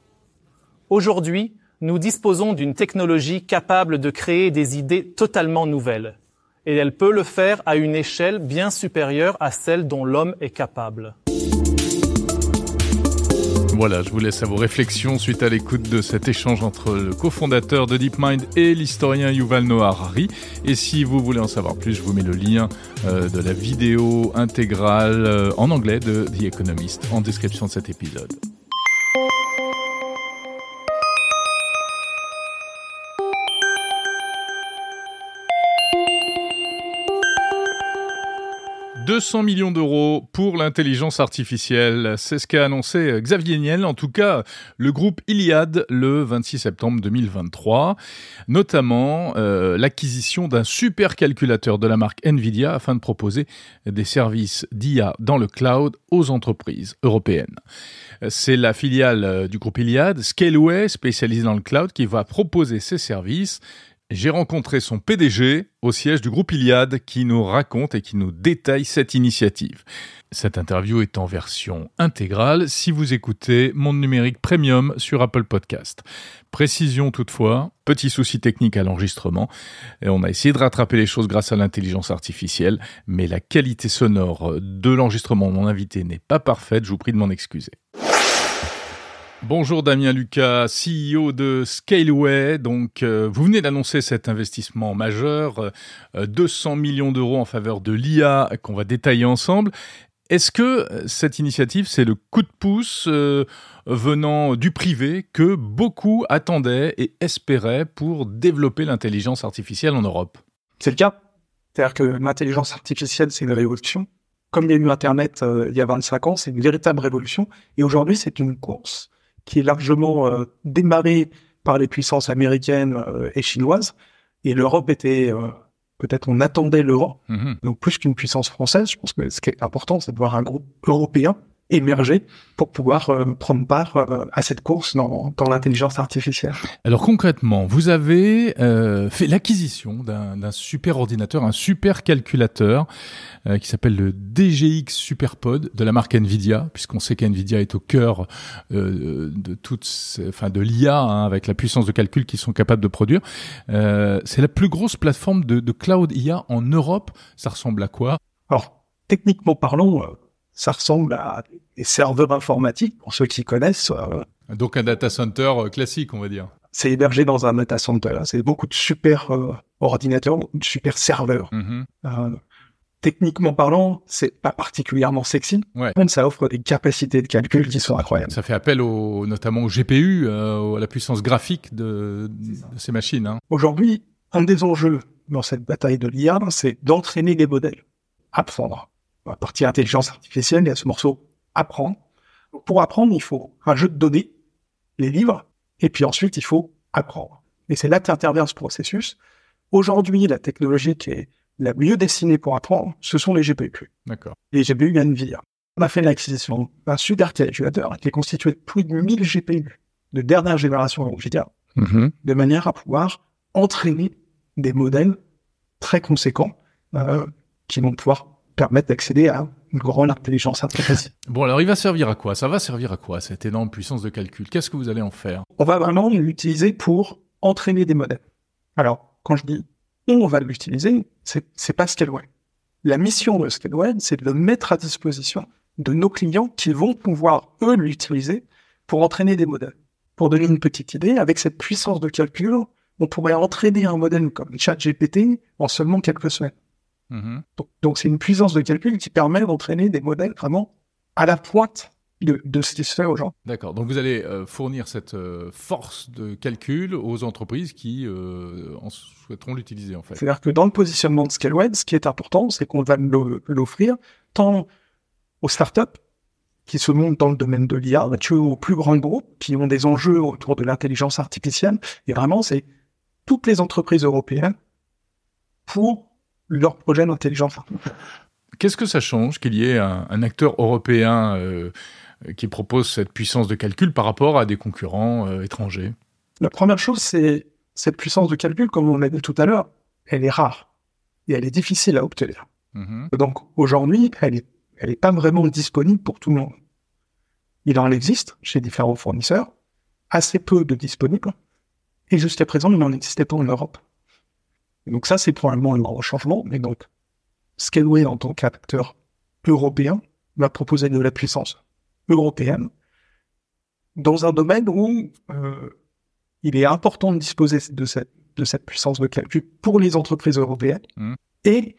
Aujourd'hui, nous disposons d'une technologie capable de créer des idées totalement nouvelles. Et elle peut le faire à une échelle bien supérieure à celle dont l'homme est capable. Voilà, je vous laisse à vos réflexions suite à l'écoute de cet échange entre le cofondateur de DeepMind et l'historien Yuval Noah Harari. Et si vous voulez en savoir plus, je vous mets le lien euh, de la vidéo intégrale euh, en anglais de The Economist en description de cet épisode. 200 millions d'euros pour l'intelligence artificielle. C'est ce qu'a annoncé Xavier Niel, en tout cas le groupe Iliad le 26 septembre 2023, notamment euh, l'acquisition d'un supercalculateur de la marque Nvidia afin de proposer des services d'IA dans le cloud aux entreprises européennes. C'est la filiale du groupe Iliad, Scaleway, spécialisée dans le cloud, qui va proposer ces services J'ai rencontré son PDG au siège du groupe Iliad qui nous raconte et qui nous détaille cette initiative. Cette interview est en version intégrale si vous écoutez Monde Numérique Premium sur Apple Podcast. Précision toutefois, petit souci technique à l'enregistrement. On a essayé de rattraper les choses grâce à l'intelligence artificielle, mais la qualité sonore de l'enregistrement de mon invité n'est pas parfaite, je vous prie de m'en excuser. Bonjour Damien Lucas, CEO de Scaleway. Donc, euh, vous venez d'annoncer cet investissement majeur, 200 euh, millions d'euros en faveur de l'IA qu'on va détailler ensemble. Est-ce que cette initiative, c'est le coup de pouce euh, venant du privé que beaucoup attendaient et espéraient pour développer l'intelligence artificielle en Europe? C'est le cas. C'est-à-dire que l'intelligence artificielle, c'est une révolution. Comme il y a eu Internet euh, il y a 25 ans, c'est une véritable révolution. Et aujourd'hui, c'est une course qui est largement euh, démarrée par les puissances américaines et chinoises. Et l'Europe était peut-être on attendait l'Europe. Mhm. Donc plus qu'une puissance française, je pense que ce qui est important, c'est de voir un groupe européen émerger pour pouvoir euh, prendre part euh, à cette course dans, dans l'intelligence artificielle. Alors concrètement, vous avez euh, fait l'acquisition d'un super ordinateur, un super calculateur qui s'appelle le DGX SuperPod de la marque Nvidia, puisqu'on sait qu'Nvidia est au cœur de toute, enfin de l'IA hein, avec la puissance de calcul qu'ils sont capables de produire. C'est la plus grosse plateforme de, de cloud IA en Europe. Ça ressemble à quoi? Alors techniquement parlant ça ressemble à des serveurs informatiques, pour ceux qui connaissent. Euh, Donc un data center euh, classique, on va dire. C'est hébergé dans un data center. C'est beaucoup de super euh, ordinateurs, de super serveurs. Mm-hmm. techniquement parlant, c'est pas particulièrement sexy. Ouais. Même ça offre des capacités de calcul qui sont incroyables. Ça fait appel au, notamment au GPU, à la puissance graphique de, de ces machines. Hein. Aujourd'hui, un des enjeux dans cette bataille de l'IA, c'est d'entraîner les modèles, apprendre la partie intelligence artificielle, il y a ce morceau apprendre. Pour apprendre, il faut un jeu de données, les livres, et puis ensuite, il faut apprendre. Et c'est là qu'intervient ce processus. Aujourd'hui, la technologie qui est la mieux dessinée pour apprendre, ce sont les GPU. D'accord. Les GPU NVIDIA. On a fait l'acquisition d'un supercalculateur qui est constitué de plus de 1000 GPU de dernière génération mm-hmm. de manière à pouvoir entraîner des modèles très conséquents euh, qui vont pouvoir permettre d'accéder à une grande intelligence artificielle. Bon, alors il va servir à quoi? Ça va servir à quoi cette énorme puissance de calcul? Qu'est-ce que vous allez en faire? On va vraiment l'utiliser pour entraîner des modèles. Alors, quand je dis on va l'utiliser, c'est, c'est pas Scaleway. La mission de Scaleway, c'est de le mettre à disposition de nos clients qui vont pouvoir, eux, l'utiliser pour entraîner des modèles. Pour donner une petite idée, avec cette puissance de calcul, on pourrait entraîner un modèle comme ChatGPT en seulement quelques semaines. Mm-hmm. Donc, c'est une puissance de calcul qui permet d'entraîner des modèles vraiment à la pointe de, de ce qui se fait aux gens. D'accord. Donc vous allez euh, fournir cette euh, force de calcul aux entreprises qui euh, en souhaiteront l'utiliser en fait. C'est-à-dire que dans le positionnement de Scaleway, ce qui est important, c'est qu'on va l'offrir tant aux startups qui se montent dans le domaine de l'IA, que aux plus grands groupes qui ont des enjeux autour de l'intelligence artificielle. Et vraiment, c'est toutes les entreprises européennes pour leur projet d'intelligence Qu'est-ce que ça change qu'il y ait un, acteur européen euh, qui propose cette puissance de calcul par rapport à des concurrents euh, étrangers? La première chose, c'est cette puissance de calcul, comme on l'a dit tout à l'heure, elle est rare et elle est difficile à obtenir. Mm-hmm. Donc aujourd'hui, elle n'est elle est pas vraiment disponible pour tout le monde. Il en existe chez différents fournisseurs, assez peu de disponibles, et jusqu'à présent, il n'en existait pas en Europe donc ça, c'est probablement un grand changement. Mais donc, Scaleway, en tant qu'acteur européen, va proposer de la puissance européenne dans un domaine où euh, il est important de disposer de cette, de cette puissance de calcul pour les entreprises européennes. Mmh. Et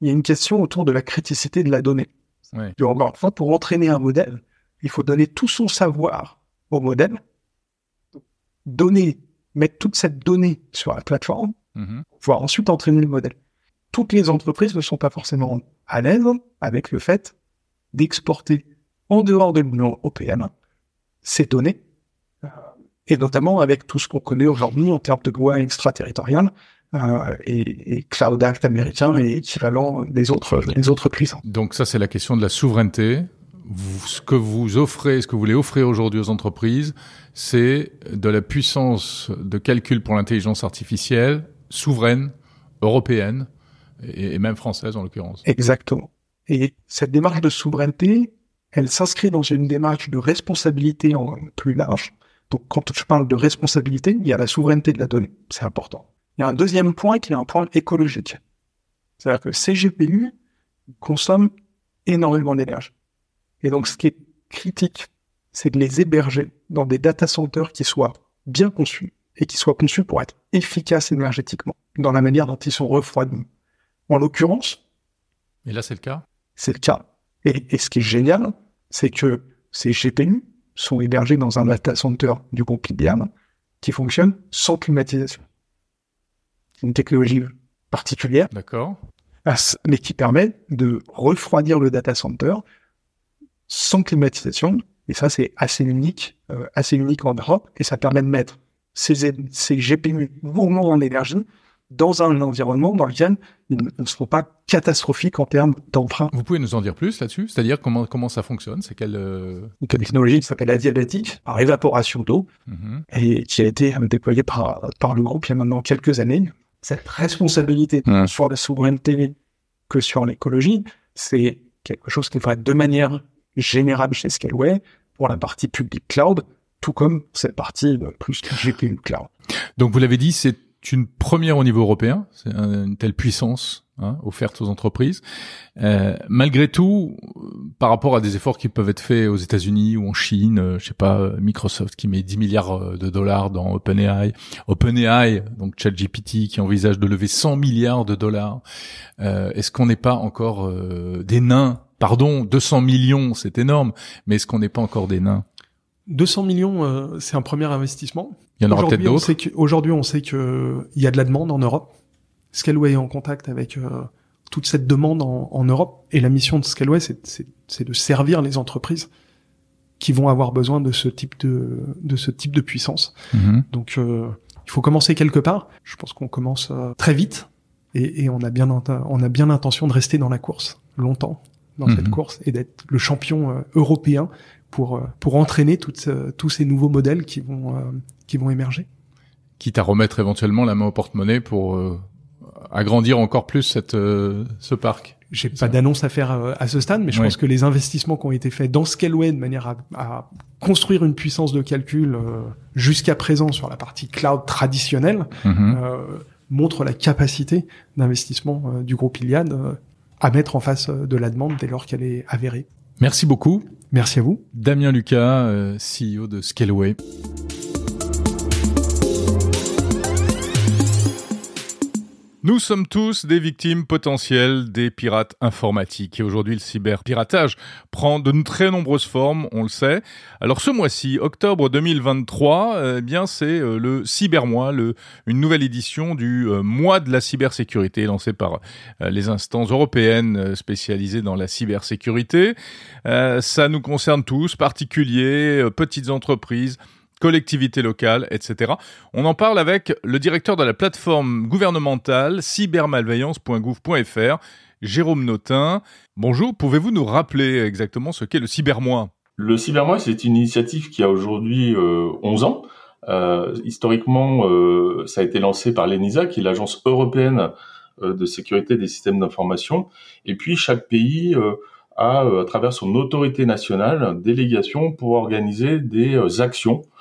il y a une question autour de la criticité de la donnée. Ouais. Encore une fois, pour entraîner un modèle, il faut donner tout son savoir au modèle, donner, mettre toute cette donnée sur la plateforme, Mmh. pouvoir ensuite entraîner le modèle. Toutes les entreprises ne sont pas forcément à l'aise avec le fait d'exporter en dehors de l'Union européenne ces données, euh, et notamment avec tout ce qu'on connaît aujourd'hui en termes de loi extraterritoriale euh, et, et, Cloud Act américain et équivalent des autres, des autres. Donc ça, c'est la question de la souveraineté ce que vous offrez, ce que vous voulez offrir aujourd'hui aux entreprises, c'est de la puissance de calcul pour l'intelligence artificielle souveraine, européenne et, même française en l'occurrence. Exactement. Et cette démarche de souveraineté, elle s'inscrit dans une démarche de responsabilité en plus large. Donc quand je parle de responsabilité, il y a la souveraineté de la donnée, c'est important. Il y a un deuxième point qui est un point écologique. C'est-à-dire que ces GPU consomment énormément d'énergie. Et donc ce qui est critique, c'est de les héberger dans des data centers qui soient bien conçus et qui soient conçus pour être efficaces énergétiquement dans la manière dont ils sont refroidis. En l'occurrence. Et là, c'est le cas? C'est le cas. Et, ce qui est génial, c'est que ces GPU sont hébergés dans un data center du groupe IBM qui fonctionne sans climatisation. C'est une technologie particulière. D'accord. Mais qui permet de refroidir le data center sans climatisation. Et ça, c'est assez unique, euh, assez unique en Europe. Et ça permet de mettre ces, ces GPU mouvements en énergie dans un environnement dans lequel ils ne seront pas catastrophiques en termes d'emprunt. Vous pouvez nous en dire plus là-dessus? C'est-à-dire comment comment ça fonctionne? C'est quelle euh... une technologie qui s'appelle adiabatique par évaporation d'eau mhm. et qui a été déployée par par le groupe il y a maintenant quelques années. Cette responsabilité sur la souveraineté que sur l'écologie, c'est quelque chose qui devrait être de manière générale chez Scaleway pour la partie public cloud, tout comme cette partie plus GPU cloud. Donc vous l'avez dit, c'est une première au niveau européen, c'est une telle puissance hein, offerte aux entreprises. Euh, malgré tout, par rapport à des efforts qui peuvent être faits aux États-Unis ou en Chine, euh, je sais pas, Microsoft qui met 10 milliards euh, de dollars dans OpenAI, OpenAI, donc ChatGPT qui envisage de lever 100 milliards de dollars. Euh, est-ce qu'on n'est pas encore des nains? Pardon, 200 millions, c'est énorme, mais est-ce qu'on n'est pas encore des nains? 200 millions, c'est un premier investissement. Il y en aura peut-être d'autres. Aujourd'hui, on sait qu'il y a de la demande en Europe. Scaleway est en contact avec euh, toute cette demande en, Europe. Et la mission de Scaleway, c'est de servir les entreprises qui vont avoir besoin de ce type de, de ce type de puissance. Mm-hmm. Donc, euh, il faut commencer quelque part. Je pense qu'on commence euh, très vite et, et, on a bien on a bien l'intention de rester dans la course longtemps dans cette mm-hmm. course et d'être le champion européen pour pour entraîner toutes, tous ces nouveaux modèles qui vont qui vont émerger. Quitte à remettre éventuellement la main au porte-monnaie pour euh, agrandir encore plus cette, euh, ce parc. J'ai pas d'annonce à faire euh, à ce stade, mais je pense que les investissements qui ont été faits dans Scaleway de manière à, à construire une puissance de calcul jusqu'à présent sur la partie cloud traditionnelle mhm. montrent la capacité d'investissement du groupe Iliad à mettre en face de la demande dès lors qu'elle est avérée. Merci beaucoup. Merci à vous. Damien Lucas, CEO de Scaleway. Nous sommes tous des victimes potentielles des pirates informatiques. Et aujourd'hui, le cyberpiratage prend de très nombreuses formes, on le sait. Alors ce mois-ci, octobre 2023, eh bien c'est euh, le Cybermois, une nouvelle édition du euh, mois de la cybersécurité lancé par euh, les instances européennes spécialisées dans la cybersécurité. ça nous concerne tous, particuliers, petites entreprises, collectivités locales, etc. On en parle avec le directeur de la plateforme gouvernementale cybermalveillance.gouv.fr, Jérôme Notin. Bonjour, pouvez-vous nous rappeler exactement ce qu'est le Cybermois Le Cybermois, c'est une initiative qui a aujourd'hui 11 euh, ans. Euh, historiquement, euh, ça a été lancé par l'ENISA, qui est l'agence européenne de sécurité des systèmes d'information. Et puis, chaque pays a, à travers son autorité nationale, délégation pour organiser des actions euh,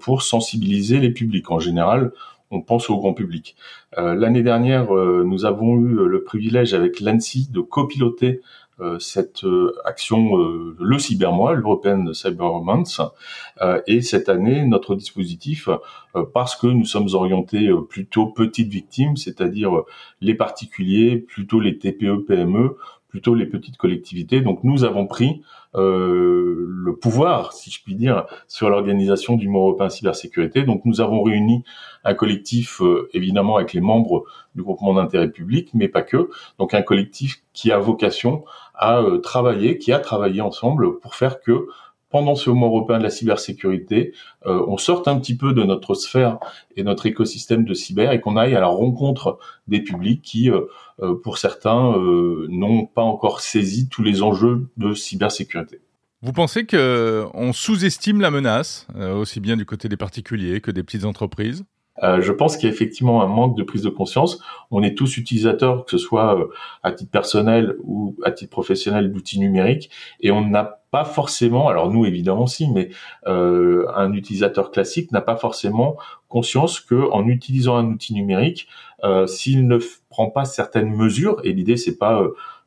pour sensibiliser les publics. En général, on pense au grand public. Euh, l'année dernière, euh, nous avons eu le privilège avec l'ANSI de copiloter cette action, le Cybermois, l'European Cyber Month. et cette année, notre dispositif, parce que nous sommes orientés plutôt petites victimes, c'est-à-dire les particuliers, plutôt les TPE, PME, plutôt les petites collectivités. Donc nous avons pris euh, le pouvoir, si je puis dire, sur l'organisation du mois européen cybersécurité. Donc nous avons réuni un collectif, euh, évidemment avec les membres du groupement d'intérêt public, mais pas que. Donc un collectif qui a vocation à euh, travailler, qui a travaillé ensemble pour faire que pendant ce mois européen de la cybersécurité, on sorte un petit peu de notre sphère et notre écosystème de cyber et qu'on aille à la rencontre des publics qui, pour certains, n'ont pas encore saisi tous les enjeux de cybersécurité. Vous pensez que on sous-estime la menace, aussi bien du côté des particuliers que des petites entreprises? Euh, je pense qu'il y a effectivement un manque de prise de conscience. On est tous utilisateurs, que ce soit euh, à titre personnel ou à titre professionnel, d'outils numériques, et on n'a pas forcément, alors nous évidemment si, mais euh, un utilisateur classique n'a pas forcément conscience que en utilisant un outil numérique, s'il ne prend pas certaines mesures, et l'idée c'est pas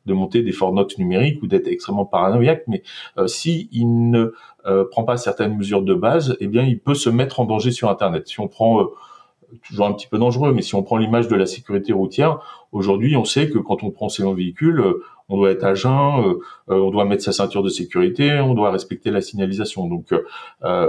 de monter des fornox numériques ou d'être extrêmement paranoïaque, mais si il ne prend pas certaines mesures de base, eh bien il peut se mettre en danger sur Internet. Si on prend toujours un petit peu dangereux, mais si on prend l'image de la sécurité routière, aujourd'hui, on sait que quand on prend ses véhicule, euh, on doit être à jeun, euh, euh, on doit mettre sa ceinture de sécurité, on doit respecter la signalisation. Donc,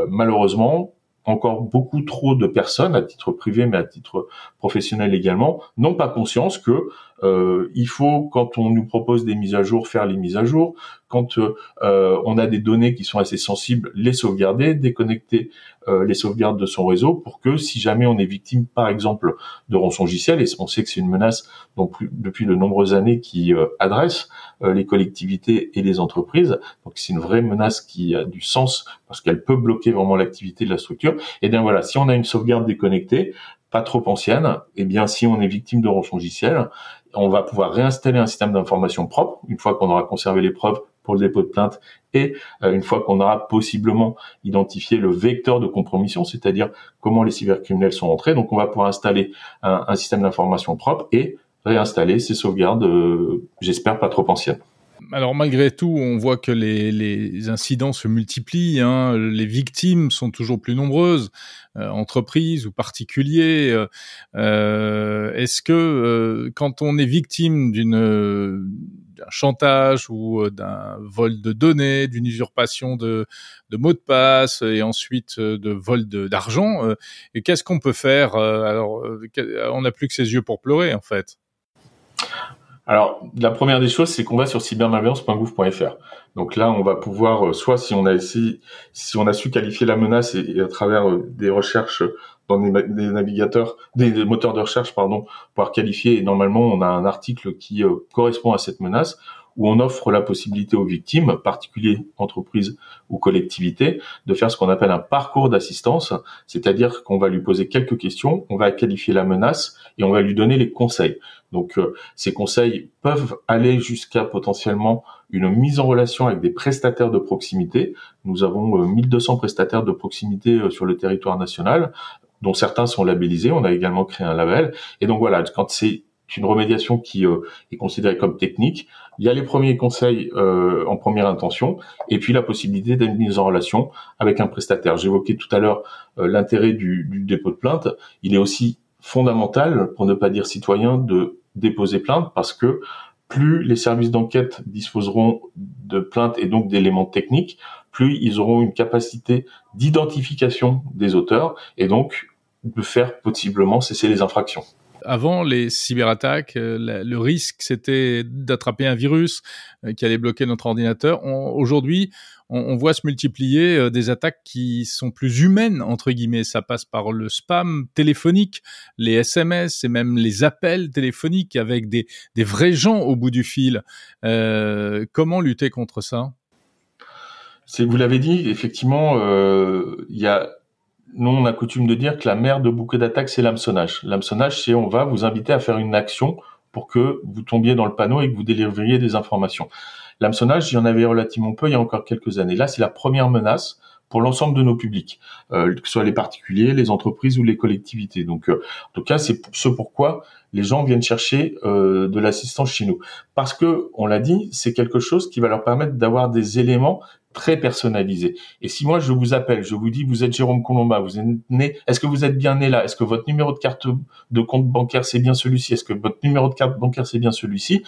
malheureusement, encore beaucoup trop de personnes, à titre privé mais à titre professionnel également, n'ont pas conscience que euh, il faut, quand on nous propose des mises à jour, faire les mises à jour. Quand euh, on a des données qui sont assez sensibles, les sauvegarder, déconnecter euh, les sauvegardes de son réseau pour que si jamais on est victime, par exemple, de rançongiciel, et on sait que c'est une menace donc depuis de nombreuses années qui adresse les collectivités et les entreprises, donc c'est une vraie menace qui a du sens parce qu'elle peut bloquer vraiment l'activité de la structure. Et eh bien voilà, si on a une sauvegarde déconnectée, pas trop ancienne, eh bien si on est victime de rançongiciel, on va pouvoir réinstaller un système d'information propre une fois qu'on aura conservé les preuves pour le dépôt de plainte et euh, une fois qu'on aura possiblement identifié le vecteur de compromission, c'est-à-dire comment les cybercriminels sont entrés. Donc on va pouvoir installer un, système d'information propre et réinstaller ces sauvegardes, euh, j'espère pas trop anciennes. Alors malgré tout, on voit que les, incidents se multiplient, hein. les victimes sont toujours plus nombreuses, euh, entreprises ou particuliers. Euh, euh, est-ce que quand on est victime d'un chantage ou d'un vol de données, d'une usurpation de, de mots de passe et ensuite de vol d'argent, qu'est-ce qu'on peut faire Alors, on n'a plus que ses yeux pour pleurer en fait? Alors, la première des choses, c'est qu'on va sur cybermalveillance.gouv.fr. Donc là, on va pouvoir, euh, soit si on a si, si on a su qualifier la menace et, à travers euh, des recherches dans des, navigateurs, des, moteurs de recherche, pardon, pouvoir qualifier. Et normalement, on a un article qui euh, correspond à cette menace où on offre la possibilité aux victimes, particuliers, entreprises ou collectivités, de faire ce qu'on appelle un parcours d'assistance, c'est-à-dire qu'on va lui poser quelques questions, on va qualifier la menace et on va lui donner les conseils. Donc euh, ces conseils peuvent aller jusqu'à potentiellement une mise en relation avec des prestataires de proximité. Nous avons 1200 euh, prestataires de proximité euh, sur le territoire national, dont certains sont labellisés. On a également créé un label. Et donc voilà, quand c'est une remédiation qui est considérée comme technique. Il y a les premiers conseils euh, en première intention, et puis la possibilité d'être mise en relation avec un prestataire. J'évoquais tout à l'heure l'intérêt du, du, dépôt de plainte. Il est aussi fondamental, pour ne pas dire citoyen, de déposer plainte parce que plus les services d'enquête disposeront de plaintes et donc d'éléments techniques, plus ils auront une capacité d'identification des auteurs et donc de faire possiblement cesser les infractions avant les cyberattaques, euh, le risque c'était d'attraper un virus euh, qui allait bloquer notre ordinateur. Aujourd'hui, on, voit se multiplier euh, des attaques qui sont plus humaines entre guillemets. Ça passe par le spam téléphonique, les SMS et même les appels téléphoniques avec des, vrais gens au bout du fil. comment lutter contre ça? Vous l'avez dit, effectivement, il y a nous, on a coutume de dire que la mère de bouquet d'attaque, c'est l'hameçonnage. L'hameçonnage, c'est on va vous inviter à faire une action pour que vous tombiez dans le panneau et que vous délivriez des informations. L'hameçonnage, il y en avait relativement peu il y a encore quelques années. Là, c'est la première menace pour l'ensemble de nos publics, euh, que ce soit les particuliers, les entreprises ou les collectivités. Donc, euh, en tout cas, c'est ce pourquoi les gens viennent chercher euh, de l'assistance chez nous, parce que, on l'a dit, c'est quelque chose qui va leur permettre d'avoir des éléments très personnalisés. Et si moi je vous appelle, je vous dis vous êtes Jérôme Colomba, vous êtes né, est-ce que vous êtes bien né là? Est-ce que votre numéro de carte de compte bancaire c'est bien celui-ci? Est-ce que votre numéro de carte bancaire c'est bien celui-ci?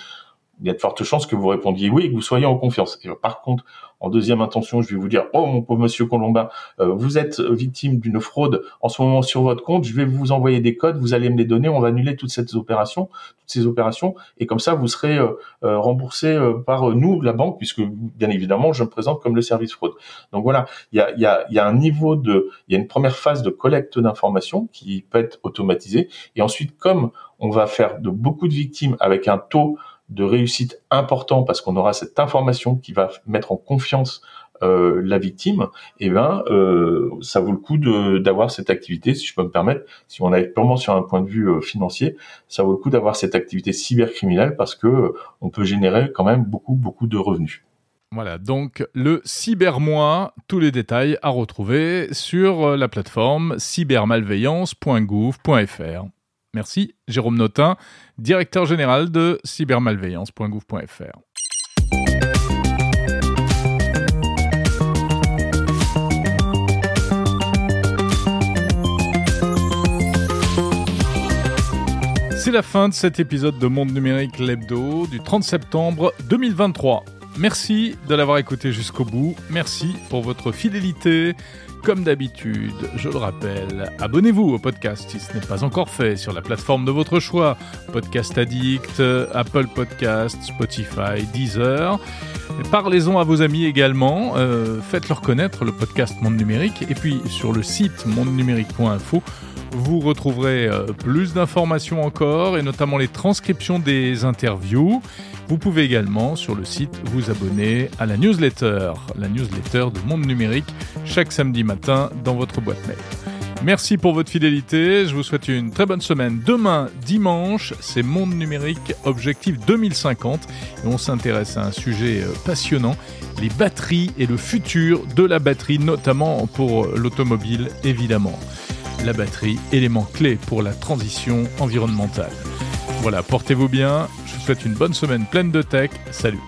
Il y a de fortes chances que vous répondiez oui et que vous soyez en confiance. Et par contre, en deuxième intention, je vais vous dire, oh mon pauvre monsieur Colombin, euh, vous êtes victime d'une fraude en ce moment sur votre compte, je vais vous envoyer des codes, vous allez me les donner, on va annuler toutes ces opérations, toutes ces opérations, et comme ça, vous serez euh, euh, remboursé par nous, la banque, puisque bien évidemment, je me présente comme le service fraude. Donc voilà, il y a, y, a, y a un niveau de, il y a une première phase de collecte d'informations qui peut être automatisée, et ensuite, comme on va faire de beaucoup de victimes avec un taux de réussite important parce qu'on aura cette information qui va mettre en confiance euh, la victime, eh ben, euh, ça vaut le coup d'avoir cette activité, si je peux me permettre, si on est purement sur un point de vue euh, financier, ça vaut le coup d'avoir cette activité cybercriminelle parce que on peut générer quand même beaucoup, beaucoup de revenus. Voilà, donc le cybermois, tous les détails à retrouver sur la plateforme cybermalveillance.gouv.fr. Merci, Jérôme Notin, directeur général de cybermalveillance.gouv.fr. C'est la fin de cet épisode de Monde Numérique l'Hebdo du 30 septembre 2023. Merci de l'avoir écouté jusqu'au bout. Merci pour votre fidélité. Comme d'habitude, je le rappelle, abonnez-vous au podcast si ce n'est pas encore fait sur la plateforme de votre choix. Podcast Addict, Apple Podcast, Spotify, Deezer. Parlez-en à vos amis également. Euh, faites-leur connaître le podcast Monde Numérique. Et puis sur le site mondenumérique.info, vous retrouverez euh, plus d'informations encore et notamment les transcriptions des interviews. Vous pouvez également sur le site vous abonner à la newsletter, la newsletter de Monde Numérique, chaque samedi matin dans votre boîte mail. Merci pour votre fidélité, je vous souhaite une très bonne semaine. Demain, dimanche, c'est Monde Numérique Objectif 2050 et on s'intéresse à un sujet euh, passionnant, les batteries et le futur de la batterie, notamment pour l'automobile évidemment la batterie, élément clé pour la transition environnementale. Voilà, portez-vous bien, je vous souhaite une bonne semaine pleine de tech, salut